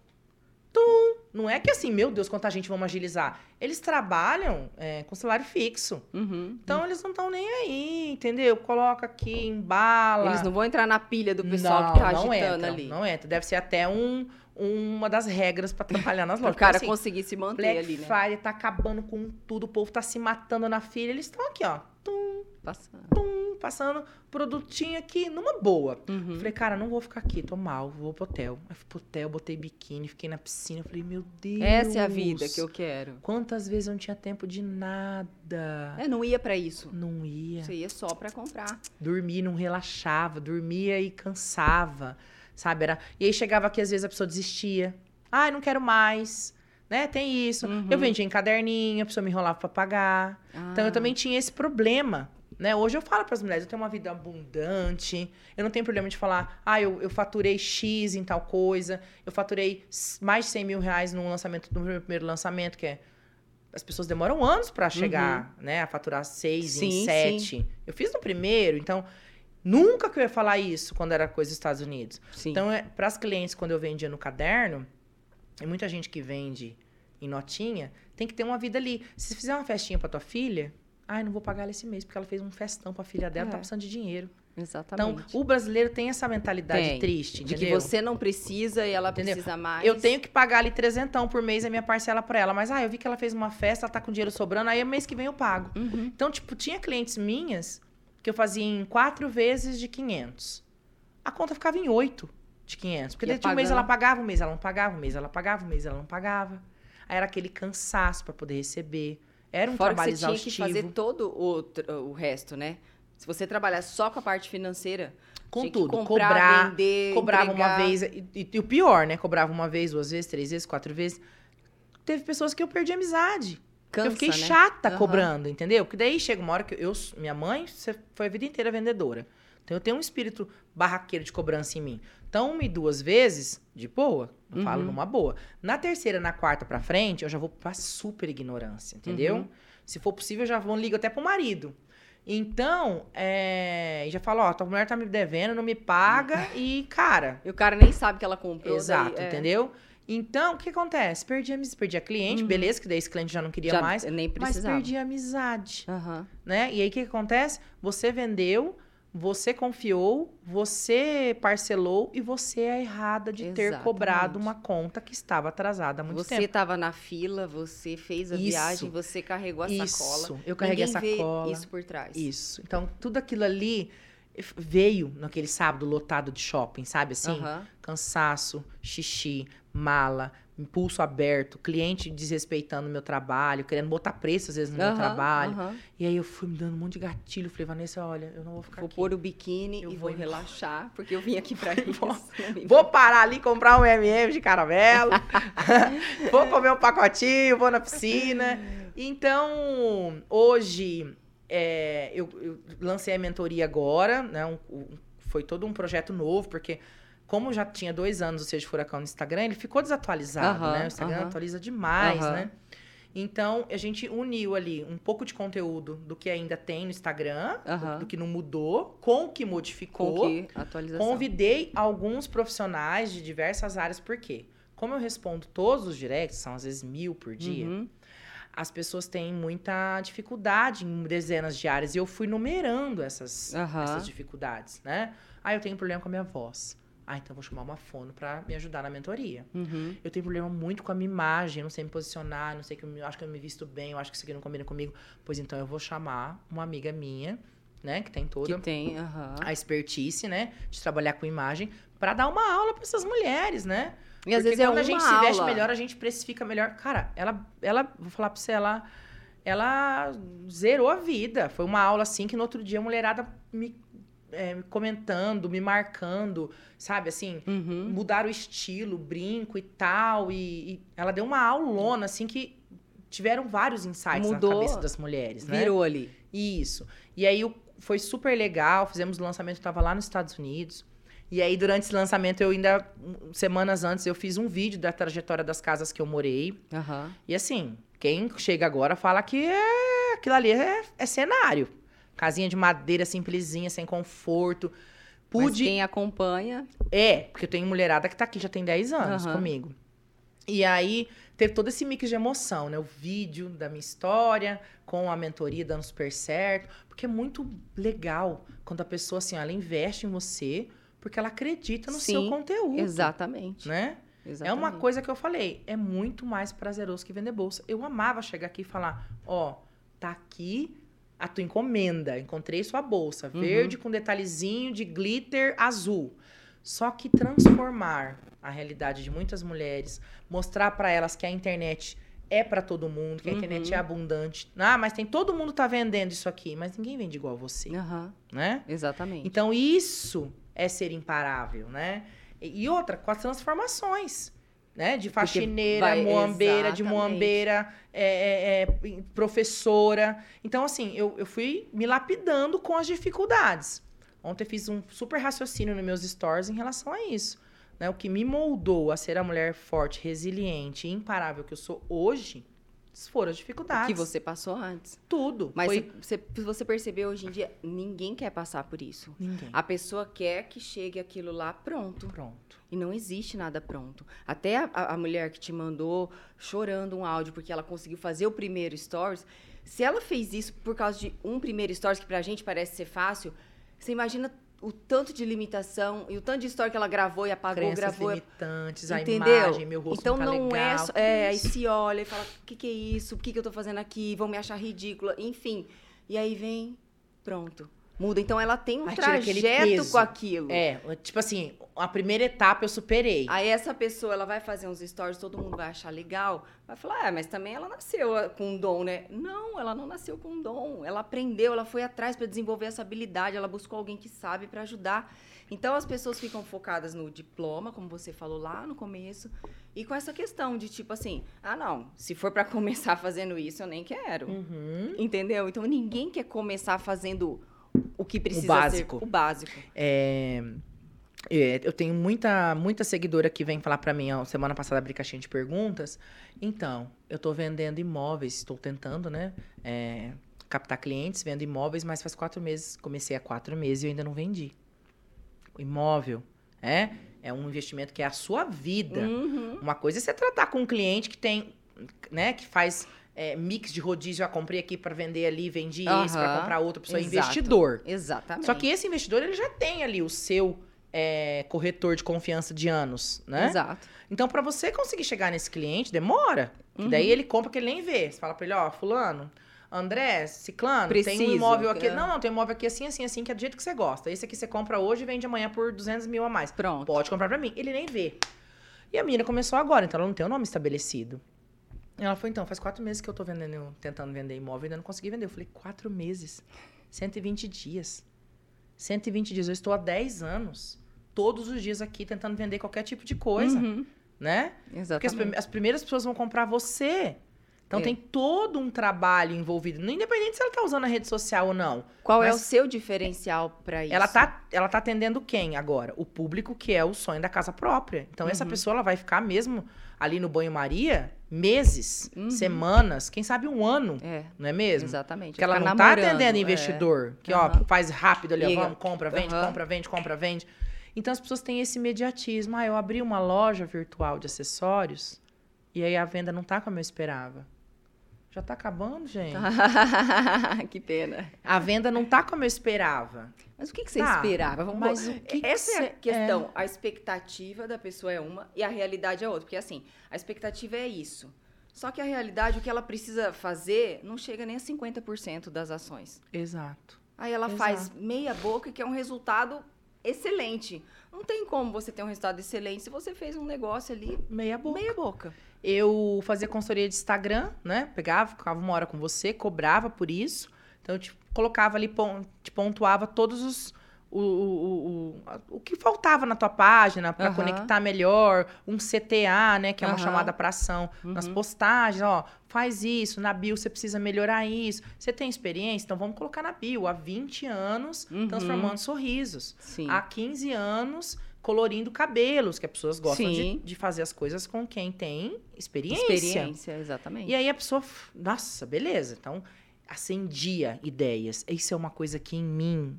tum. Não é que assim, meu Deus, quanta gente vamos agilizar. Eles trabalham é, com salário fixo. Uhum. Então, eles não estão nem aí, entendeu? Coloca aqui, embala. Eles não vão entrar na pilha do pessoal não, que tá não agitando entram, ali. Não entra. Deve ser até um, uma das regras pra trabalhar nas [laughs] Para lojas. o cara Porque, assim, conseguir se manter Black ali, né? Friday tá acabando com tudo, o povo tá se matando na fila. Eles estão aqui, ó. Tum, Passando. tum, passando produtinho aqui numa boa. Uhum. Falei, cara, não vou ficar aqui, tô mal, vou pro hotel. Aí fui pro hotel, botei biquíni, fiquei na piscina. Falei, meu Deus. Essa é a vida que eu quero. Quantas vezes eu não tinha tempo de nada? É, não ia pra isso. Não ia. Você ia só pra comprar. Dormia, não relaxava. Dormia e cansava. Sabe? Era... E aí chegava aqui, às vezes a pessoa desistia. Ai, não quero mais. Né? Tem isso. Uhum. Eu vendia em caderninho, a pessoa me enrolava pra pagar. Então eu Ah. também tinha esse problema. Né? Hoje eu falo para as mulheres, eu tenho uma vida abundante, eu não tenho problema de falar, ah, eu, eu faturei X em tal coisa, eu faturei mais de 100 mil reais no lançamento do meu primeiro lançamento, que é. As pessoas demoram anos para chegar, né, a faturar seis Uhum. Sim, em sete. Eu fiz no primeiro, então nunca que eu ia falar isso quando era coisa dos Estados Unidos. Sim. Então, é, para as clientes, quando eu vendia no caderno, e muita gente que vende em notinha, tem que ter uma vida ali. Se você fizer uma festinha para tua filha, ai, não vou pagar ela esse mês, porque ela fez um festão pra filha dela, É. tá precisando de dinheiro. Exatamente. Então, o brasileiro tem essa mentalidade Tem. triste, De entendeu? que você não precisa e ela Entendeu? precisa mais. Eu tenho que pagar ali trezentão por mês a minha parcela pra ela. Mas, ah, eu vi que ela fez uma festa, ela tá com dinheiro sobrando, aí mês que vem eu pago. Uhum. Então, tipo, tinha clientes minhas que eu fazia em quatro vezes de 500. A conta ficava em oito de 500. Porque daí tinha um mês ela pagava, um mês ela não pagava, um mês ela pagava, um mês ela não pagava. Aí era aquele cansaço pra poder receber. Era um Fora que trabalho você tinha exaustivo. que fazer todo o, o resto, né? Se você trabalhar só com a parte financeira, Com tinha tudo. que comprar, Cobrar, vender, cobrava entregar. uma vez. E, e- e o pior, né? Cobrava uma vez, duas vezes, três vezes, quatro vezes. Teve pessoas que eu perdi amizade. Cansa, eu fiquei né? chata Aham. cobrando, entendeu? Porque daí chega uma hora que eu, minha mãe você foi a vida inteira vendedora. Então eu tenho um espírito barraqueiro de cobrança em mim. Então, uma e duas vezes, de boa, eu falo Uhum. numa boa. Na terceira, na quarta pra frente, eu já vou pra super ignorância, entendeu? Uhum. Se for possível, eu já vou ligo até pro marido. Então, é, já falo, ó, tua mulher tá me devendo, não me paga [laughs] e, cara, E o cara nem sabe que ela comprou. Exato, daí, é, entendeu? Então, o que acontece? Perdi perdi a cliente, Uhum. beleza, que daí esse cliente já não queria já mais, nem mas precisava. perdi a amizade, Aham. né? E aí, o que acontece? Você vendeu, você confiou, você parcelou e você é errada de ter Exatamente. cobrado uma conta que estava atrasada há muito Você tempo. estava na fila, você fez a Isso. viagem, você carregou a sacola. Isso, eu carreguei Ninguém a vê sacola. isso por trás. Isso. Então, tudo aquilo ali veio naquele sábado lotado de shopping, sabe assim? Cansaço, xixi, mala, impulso aberto, cliente desrespeitando o meu trabalho, querendo botar preço às vezes no meu Aham, trabalho. aham. E aí eu fui me dando um monte de gatilho. Falei, Vanessa, olha, eu não vou ficar Vou aqui. pôr o biquíni Eu e vou vou relaxar, porque eu vim aqui pra [laughs] isso. Vou- Vou parar ali comprar um MM de caramelo. [laughs] [laughs] vou comer um pacotinho, vou na piscina. Então, hoje, é, eu, eu lancei a mentoria agora, né? um- um- foi todo um projeto novo, porque como já tinha dois anos o Seja Furacão no Instagram, ele ficou desatualizado, né? O Instagram atualiza demais, né? Então, a gente uniu ali um pouco de conteúdo do que ainda tem no Instagram, Aham. do que não mudou, com o que modificou. Com que atualização? Convidei alguns profissionais de diversas áreas, por quê? Como eu respondo todos os directs, são às vezes mil por dia, Uhum. as pessoas têm muita dificuldade em dezenas de áreas. E eu fui numerando essas, essas dificuldades, né? Ah, eu tenho problema com a minha voz. Ah, então vou chamar uma fono pra me ajudar na mentoria. Uhum. Eu tenho problema muito com a minha imagem, eu não sei me posicionar, não sei que eu acho que eu me visto bem, eu acho que isso aqui não combina comigo. Pois então eu vou chamar uma amiga minha, né, que tem toda Que tem, aham. a expertise, né, de trabalhar com imagem, pra dar uma aula pra essas mulheres, né? E às Porque vezes é quando uma a gente se veste aula. melhor, a gente precifica melhor. Cara, ela, ela, vou falar pra você, ela, ela zerou a vida. Foi uma aula assim que no outro dia a mulherada me, é, me comentando, me marcando, sabe, assim, Uhum. mudar o estilo, brinco e tal. E, e ela deu uma aulona, assim, que tiveram vários insights Mudou, na cabeça das mulheres, né? Virou ali. Isso. E aí foi super legal, fizemos o lançamento, eu tava lá nos Estados Unidos. E aí, durante esse lançamento, eu ainda, semanas antes, eu fiz um vídeo da trajetória das casas que eu morei. Aham. E assim, quem chega agora fala que é, aquilo ali é, é cenário. Casinha de madeira simplesinha, sem conforto. Mas Pude. quem acompanha... É, porque eu tenho mulherada que tá aqui já tem 10 anos Aham. comigo. E aí teve todo esse mix de emoção, né? O vídeo da minha história, com a mentoria dando super certo. Porque é muito legal quando a pessoa, assim, ela investe em você porque ela acredita no seu Sim, conteúdo. Exatamente. Né? Exatamente. É uma coisa que eu falei, é muito mais prazeroso que vender bolsa. Eu amava chegar aqui e falar, ó, tá aqui a tua encomenda, encontrei sua bolsa, Uhum. verde com detalhezinho de glitter azul. Só que transformar a realidade de muitas mulheres, mostrar pra elas que a internet é pra todo mundo, que a internet Uhum. é abundante. Ah, mas tem todo mundo tá vendendo isso aqui, mas ninguém vende igual você, Aham. né? Exatamente. Então, isso é ser imparável, né? E outra, com as transformações, né? De faxineira, vai- moambeira, de exatamente. moambeira, é, é, é, professora. Então, assim, eu, eu fui me lapidando com as dificuldades. Ontem fiz um super raciocínio nos meus stories em relação a isso. Né? O que me moldou a ser a mulher forte, resiliente e imparável que eu sou hoje foram as dificuldades. que você passou antes. Tudo. Mas Foi... você, você percebeu hoje em dia, ninguém quer passar por isso. Ninguém. A pessoa quer que chegue aquilo lá pronto. Pronto. E não existe nada pronto. Até a, a- a mulher que te mandou chorando um áudio porque ela conseguiu fazer o primeiro stories, se ela fez isso por causa de um primeiro stories que pra gente parece ser fácil, você imagina o tanto de limitação e o tanto de história que ela gravou e apagou, Crenças gravou. limitantes, a Entendeu? imagem, meu rosto então não tá não legal. é, só, é, aí se olha e fala, o que, que é isso? O que, que eu tô fazendo aqui? Vão me achar ridícula, enfim. E aí vem, pronto, muda. Então ela tem um aquele trajeto com aquilo. É, tipo assim, a primeira etapa eu superei. Aí essa pessoa, ela vai fazer uns stories, todo mundo vai achar legal, vai falar, ah, mas também ela nasceu ah, com um dom, né? Não, ela não nasceu com um dom. Ela aprendeu, ela foi atrás para desenvolver essa habilidade, ela buscou alguém que sabe para ajudar. Então as pessoas ficam focadas no diploma, como você falou lá no começo, e com essa questão de tipo assim, ah, não, se for para [laughs] começar fazendo isso, eu nem quero. Uhum. Entendeu? Então ninguém quer começar fazendo o que precisa básico. ser o básico. É, é, eu tenho muita, muita seguidora que vem falar pra mim, ó, semana passada abri caixinha de perguntas. Então, eu tô vendendo imóveis, estou tentando, né? é, captar clientes, vendo imóveis, mas faz quatro meses, comecei há quatro meses e eu ainda não vendi. O imóvel, é? É um investimento que é a sua vida. Uhum. Uma coisa é você tratar com um cliente que tem, né, que faz é, mix de rodízio, eu comprei aqui para vender ali, vendi esse para comprar outro, pessoa é Exato. investidor. Exatamente. Só que esse investidor ele já tem ali o seu é, corretor de confiança de anos, né? Exato. Então, para você conseguir chegar nesse cliente, demora. Uhum. daí ele compra que ele nem vê. Você fala para ele, ó, fulano, André, Ciclano, tem Preciso, um imóvel aqui. é. Não, não, tem um imóvel aqui assim, assim, assim, que é do jeito que você gosta. Esse aqui você compra hoje e vende amanhã por 200 mil a mais. Pronto. Pode comprar pra mim. Ele nem vê. E a menina começou agora, então ela não tem o nome estabelecido. E ela falou, então, faz quatro meses que eu tô vendendo, tentando vender imóvel e ainda não consegui vender. Eu falei, quatro meses. 120 dias. 120 dias. Eu estou há 10 anos. Todos os dias aqui tentando vender qualquer tipo de coisa, Uhum. né? Porque as, Exatamente. as primeiras pessoas vão comprar você. Então É. tem todo um trabalho envolvido. Independente se ela tá usando a rede social ou não. Qual é o seu diferencial para isso? Ela tá, ela tá atendendo quem agora? O público que é o sonho da casa própria. Então, essa Uhum. pessoa ela vai ficar mesmo ali no banho-maria meses, Uhum. semanas, quem sabe um ano, É, não é mesmo? exatamente. Porque ela Ficar não tá namorando, atendendo é. investidor, que Aham. ó, faz rápido ali, ó, vamos, compra, vende, compra, vende, compra, vende. Então as pessoas têm esse imediatismo. Ah, eu abri uma loja virtual de acessórios e aí a venda não tá como eu esperava. Já tá acabando, gente. [laughs] que pena. A venda não tá como eu esperava. Mas o que, que você Tá, esperava? Vamos mas o que que Essa é a questão. A expectativa da pessoa é uma e a realidade é outra. Porque assim, a expectativa é isso. Só que a realidade, o que ela precisa fazer, não chega nem a 50% das ações. Exato. Aí ela Exato. faz meia boca, que é um resultado excelente. Não tem como você ter um resultado excelente se você fez um negócio ali Meia boca. meia boca. Eu fazia consultoria de Instagram, né? Pegava, ficava uma hora com você, cobrava por isso. Então, eu te colocava ali, te pontuava todos os. O, o, o, o, que faltava na tua página para Aham. conectar melhor, um CTA, né, que é uma Aham. chamada para ação nas Uhum. postagens, ó, faz isso, na bio você precisa melhorar isso. Você tem experiência? Então vamos colocar na bio, há 20 anos Uhum. transformando sorrisos. Sim. Há 15 anos colorindo cabelos, que as pessoas gostam de, de fazer as coisas com quem tem experiência. Experiência, exatamente. E aí a pessoa, nossa, beleza. Então, acendia ideias. Isso é uma coisa que em mim,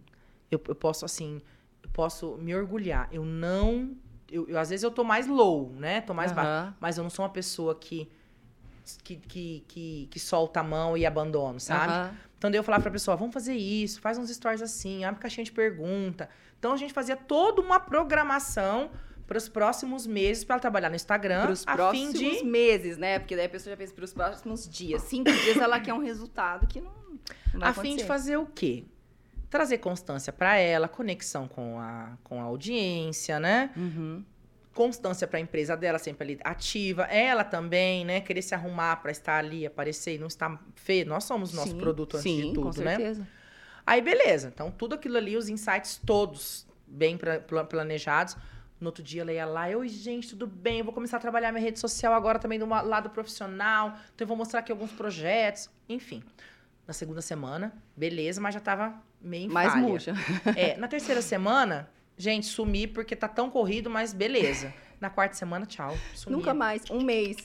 eu, eu posso, assim, eu posso me orgulhar. Eu não. Eu, eu- às vezes eu tô mais low, né? Tô mais baixo. Aham. Mas eu não sou uma pessoa que. Que, que, que, que solta a mão e abandona, sabe? Aham. Então daí eu falava pra pessoa, vamos fazer isso, faz uns stories assim, abre caixinha de pergunta. Então a gente fazia toda uma programação para os próximos meses para ela trabalhar no Instagram, Para os a próximos fim de meses, né? Porque daí a pessoa já pensa para os próximos dias. Cinco dias ela quer um resultado que não, não vai a fim de acontecer. fazer o quê? Trazer constância para ela, conexão com a, com a audiência, né? Uhum. Constância para a empresa dela sempre ali ativa. Ela também, né? Querer se arrumar para estar ali, aparecer e não estar feio. Nós somos nosso Sim, produto antes sim, de tudo, com né? certeza. Aí, beleza. Então, tudo aquilo ali, os insights todos bem pra- pla- planejados. No outro dia, ela ia lá, oi, gente, tudo bem? Eu vou começar a trabalhar minha rede social agora também do lado profissional. Então, eu vou mostrar aqui alguns projetos. Enfim. Na segunda semana, beleza, mas já tava meio em Mais falha. murcha. [laughs] É, na terceira semana, gente, sumi porque tá tão corrido, mas beleza. Na quarta semana, tchau. Sumi. Nunca mais, um mês.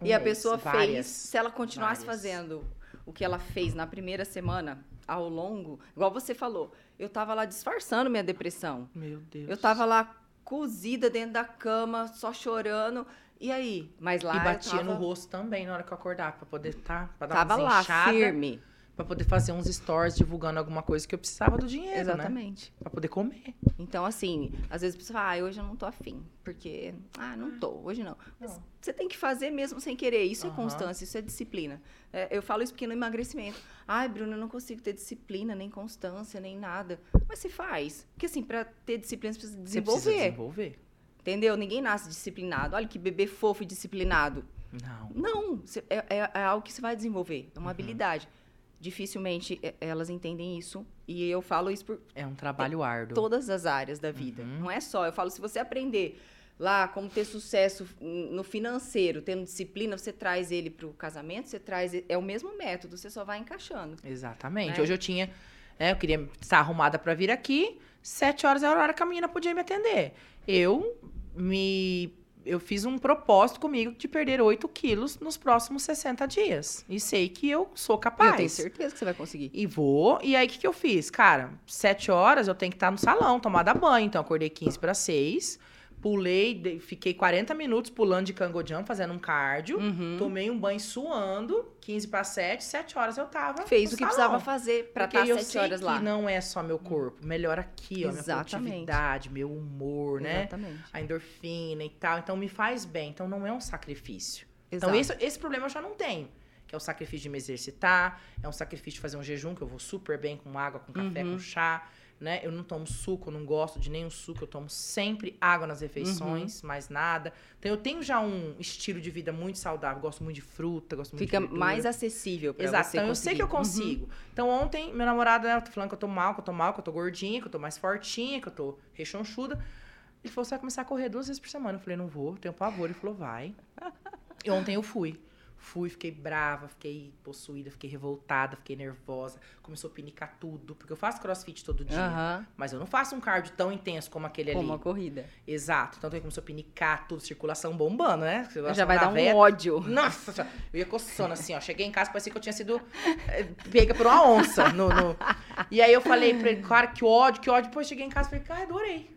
Um e a mês, pessoa várias, fez, se ela continuasse várias. fazendo o que ela fez na primeira semana, ao longo, igual você falou, eu tava lá disfarçando minha depressão. Meu Deus. Eu tava lá cozida dentro da cama, só chorando. E aí? Mas lá E batia tava, no rosto também na hora que eu acordava, pra poder estar, pra dar tava uma lá, firme. Pra poder fazer uns stories divulgando alguma coisa que eu precisava do dinheiro, né? Exatamente. Pra poder comer. Então, assim, às vezes a pessoa fala, ah, hoje eu não tô afim, porque, ah, não tô, hoje não. Mas Não. você tem que fazer mesmo sem querer, isso é Aham. constância, isso é disciplina. É, eu falo isso porque no emagrecimento, ai, Bruno, eu não consigo ter disciplina, nem constância, nem nada. Mas se faz, porque assim, pra ter disciplina você precisa Você desenvolver, precisa desenvolver. entendeu? Ninguém nasce disciplinado, olha que bebê fofo e disciplinado. Não. Não, você- é, é- é algo que você vai desenvolver, é Uhum. uma habilidade. Dificilmente é, elas entendem isso, e eu falo isso por É um trabalho árduo. todas as áreas da vida. Uhum. Não é só. Eu falo, se você aprender lá como ter sucesso no financeiro, tendo disciplina, você traz ele para o casamento, você traz. É o mesmo método, você só vai encaixando. Exatamente. Né? Hoje eu tinha. né, eu queria estar arrumada pra vir aqui. Sete horas era a hora que a menina podia me atender. Eu me. Eu fiz um propósito comigo de perder 8 quilos nos próximos 60 dias. E sei que eu sou capaz. Eu tenho certeza que você vai conseguir. E vou. E aí, o que, que eu fiz? Cara, sete horas eu tenho que estar no salão, tomada banho. Então, acordei 15 para 6. Pulei, fiquei 40 minutos pulando de cango jump, fazendo um cardio. Uhum. Tomei um banho suando, 15 para 7. 7 horas eu tava. Fez o que salão. precisava fazer para estar eu sete sei horas que lá. não é só meu corpo. Melhora aqui, ó, minha Exatamente. produtividade, meu humor, né? Exatamente. A endorfina e tal. Então, me faz bem. Então, não é um sacrifício. Então, Exato. esse, esse problema eu já não tenho. Que é o sacrifício de me exercitar, é um sacrifício de fazer um jejum, que eu vou super bem com água, com café, Uhum. com chá, né? Eu não tomo suco, não gosto de nenhum suco, eu tomo sempre água nas Uhum. refeições, mais nada. Então eu tenho já um estilo de vida muito saudável, gosto muito de fruta, gosto muito Fica de verdura. mais acessível para Exato, você então eu sei que eu. Uhum. consigo. Então ontem, meu namorado, né, falando que eu tô mal, que eu tô mal, que eu tô gordinha, que eu tô mais fortinha, que eu tô rechonchuda. Ele falou, você vai começar a correr duas vezes por semana. Eu falei, não vou, tenho pavor. Ele falou, vai. [laughs] E ontem eu fui. Fui, fiquei brava, fiquei possuída, fiquei revoltada, fiquei nervosa. Começou a pinicar tudo, porque eu faço crossfit todo dia. Aham, Mas eu não faço um cardio tão intenso como aquele Como a ali. corrida. Exato. Então ele começou a pinicar tudo, circulação bombando, né? Circulação Já vai da dar um veia. ódio. Nossa, eu ia coçando assim, ó. Cheguei em casa, parecia que eu tinha sido eh, pega por uma onça. No, no- E aí eu falei pra ele, cara, que ódio, que ódio. Depois cheguei em casa e falei, cara, adorei.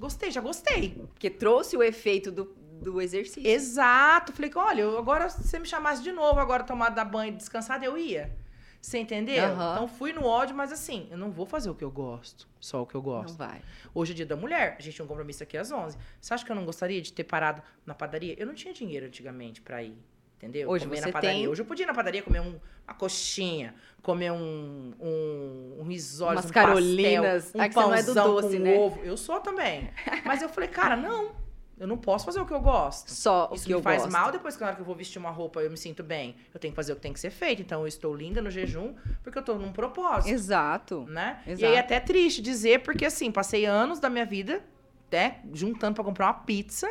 Gostei, já gostei. Porque trouxe o efeito do, do exercício. Exato. Falei, olha, agora se você me chamasse de novo, agora tomada da banho e descansada, eu ia. Você entendeu? Aham. Então fui no ódio, mas assim, eu não vou fazer o que eu gosto, só o que eu gosto. Não vai. Hoje é dia da mulher, a gente tinha um compromisso aqui às 11. Você acha que eu não gostaria de ter parado na padaria? Eu não tinha dinheiro antigamente pra ir, entendeu? Hoje comer você na padaria. tem. Hoje eu podia ir na padaria comer um- uma coxinha, comer um, um, um risole, Umas um carolinas. pastel, um você não é do pãozão doce, com né? ovo. Eu sou também. Mas eu falei, cara, não. Eu não posso fazer o que eu gosto. Só o Isso que me eu faz gosto. mal depois que na hora que eu vou vestir uma roupa eu me sinto bem. Eu tenho que fazer o que tem que ser feito. Então eu estou linda no jejum porque eu tô num propósito Exato. né? E Exato. aí é até triste dizer, porque assim, passei anos da minha vida, né, juntando pra comprar uma pizza,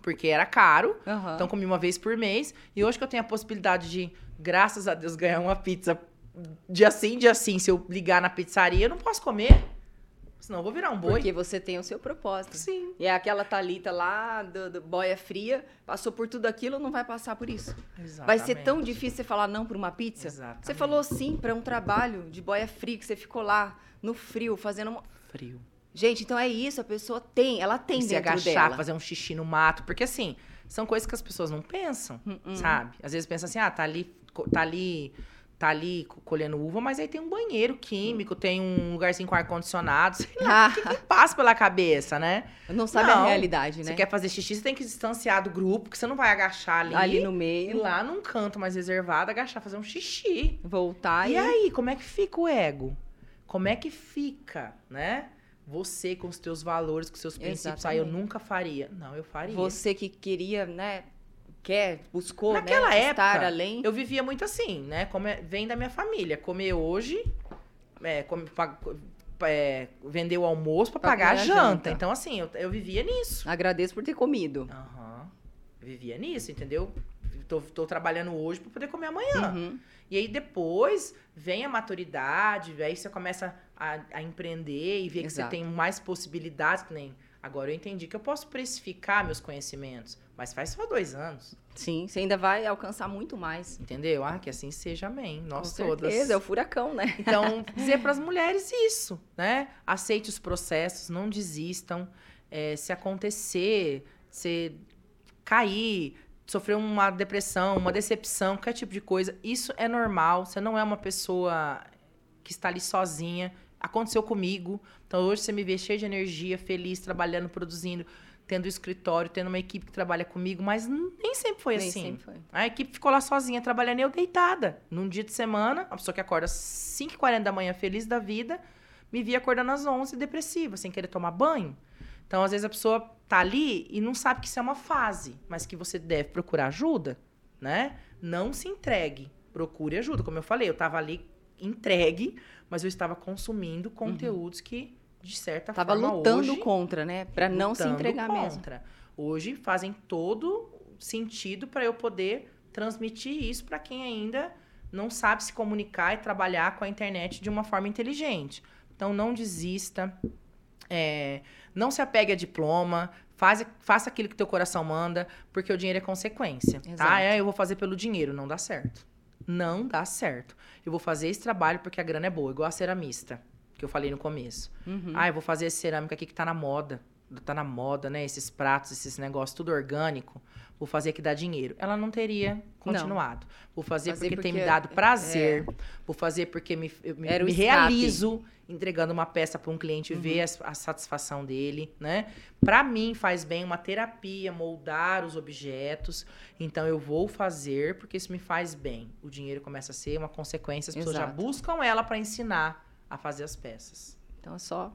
porque era caro. Aham. Então comi uma vez por mês. E hoje que eu tenho a possibilidade de, graças a Deus, ganhar uma pizza dia sim, dia sim, se eu ligar na pizzaria, eu não posso comer. Senão eu vou virar um boi. Porque você tem o seu propósito. Sim. E é aquela Thalita lá, do, do boia fria, passou por tudo aquilo, não vai passar por isso. Vai ser Exatamente. tão difícil você falar não por uma pizza? Exatamente. Você falou sim para um trabalho de boia fria, que você ficou lá no frio, fazendo uma... frio. Gente, então é isso, a pessoa tem, ela tem E se dentro agachar, dela. fazer um xixi no mato. Porque assim, são coisas que as pessoas não pensam, Hum, sabe? Às vezes pensa assim, ah, tá ali, tá ali, tá ali co- colhendo uva, mas aí tem um banheiro químico, tem um lugarzinho com ar-condicionado, [laughs] sei lá, o que, que passa pela cabeça, né? Não sabe Não, a realidade, né? Você quer fazer xixi, você tem que distanciar do grupo, porque você não vai agachar ali, Ali no e meio, lá num canto mais reservado, agachar, fazer um xixi. voltar E e... aí, como é que fica o ego? Como é que fica, né? Você com os teus valores, com os seus princípios. Ah, eu Exatamente. nunca faria. Não, eu faria. Você que queria, né, quer, buscou, Naquela né, época, estar além. Eu vivia muito assim, né? Como é- vem da minha família. Comer hoje, é, come- é, vender o almoço Pra pagar a janta. janta. Então, assim, eu, eu vivia nisso. Agradeço por ter comido. Eu vivia nisso, entendeu? Tô, tô trabalhando hoje pra poder comer amanhã. Uhum. E aí depois vem a maturidade, aí você começa a, a empreender e ver que você tem mais possibilidades, que nem. Agora eu entendi que eu posso precificar meus conhecimentos, mas faz só dois anos, Sim, você ainda vai alcançar muito mais. entendeu? Ah, que assim seja, amém. Nós Com todas. certeza, é o furacão, né? [laughs] Então, [laughs] dizer para as mulheres isso, né? Aceite os processos, não desistam. É, se acontecer, se cair, sofreu uma depressão, uma decepção, qualquer tipo de coisa, isso é normal. Você não é uma pessoa que está ali sozinha. Aconteceu comigo. Então hoje você me vê cheia de energia, feliz, trabalhando, produzindo, tendo escritório, tendo uma equipe que trabalha comigo, mas nem sempre foi Nem assim. sempre foi. A equipe ficou lá sozinha trabalhando e eu deitada. Num dia de semana, a pessoa que acorda às 5h40 da manhã feliz da vida, me via acordando às 11 depressiva, sem querer tomar banho. Então, às vezes a pessoa tá ali e não sabe que isso é uma fase, mas que você deve procurar ajuda, né? Não se entregue, procure ajuda. Como eu falei, eu tava ali entregue, mas eu estava consumindo conteúdos que de certa Tava forma lutando hoje, contra, né? Pra não se entregar mesmo. contra. Hoje fazem todo sentido para eu poder transmitir isso para quem ainda não sabe se comunicar e trabalhar com a internet de uma forma inteligente. Então não desista, é, não se apegue a diploma, faz, faça aquilo que teu coração manda, porque o dinheiro é consequência. Exato. Tá? É, eu vou fazer pelo dinheiro, não dá certo. Não dá certo. Eu vou fazer esse trabalho porque a grana é boa, igual a ceramista, que eu falei no começo. Uhum. Ah, eu vou fazer essa cerâmica aqui que tá na moda. Tá na moda, né? Esses pratos, esses negócios, tudo orgânico. Vou fazer que dá dinheiro. Ela não teria continuado. Vou fazer, Fazer porque, tem me porque- dado prazer. Vou fazer porque me, eu me, me realizo entregando uma peça para um cliente ver a, a satisfação dele, né? Para mim faz bem uma terapia, moldar os objetos. Então eu vou fazer porque isso me faz bem. O dinheiro começa a ser uma consequência, as pessoas já Exato. buscam ela para ensinar a fazer as peças. Então é só.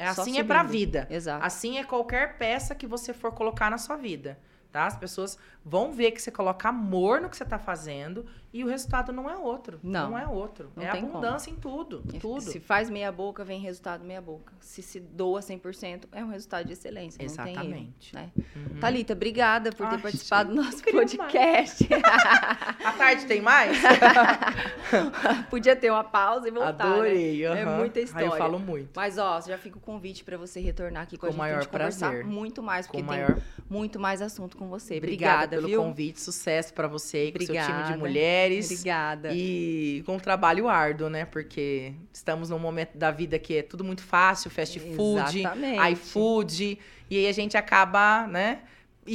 É Só assim é pra vida. Exato. Assim é qualquer peça que você for colocar na sua vida, tá? As pessoas vão ver que você coloca amor no que você tá fazendo e o resultado não é outro. Não. é outro. Não é abundância em tudo, tudo. Se faz meia boca, vem resultado meia boca. Se se doa 100%, é um resultado de excelência. Não Exatamente. né? Uhum. Thalita, obrigada por ter Ai, participado do nosso podcast. [laughs] À tarde tem mais? [laughs] Podia ter uma pausa e voltar. né? Adorei. É aham. muita Aí história. eu falo muito. Mas, ó, já fica o convite para você retornar aqui com, Com a gente, pra maior prazer. muito mais, Com porque tem maior muito mais assunto com você. Obrigada, Obrigada, pelo viu? convite. Sucesso pra você e com o seu time de mulheres. Obrigada. E com um trabalho árduo, né? Porque estamos num momento da vida que é tudo muito fácil, fast food, Exatamente. iFood, e aí a gente acaba, né,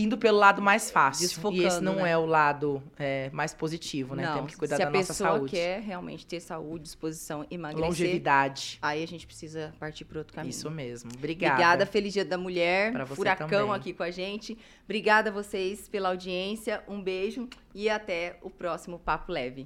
indo pelo lado mais fácil. e esse Desfocando, não né? é o lado é, mais positivo, né? Não, Temos que cuidar se da a nossa pessoa saúde. quer realmente ter saúde, disposição, emagrecer, Longevidade. aí a gente precisa partir para outro caminho. Isso mesmo. Obrigada. Obrigada, Feliz Dia da Mulher. Pra você Furacão também. aqui com a gente. Obrigada a vocês pela audiência. Um beijo e até o próximo Papo Leve.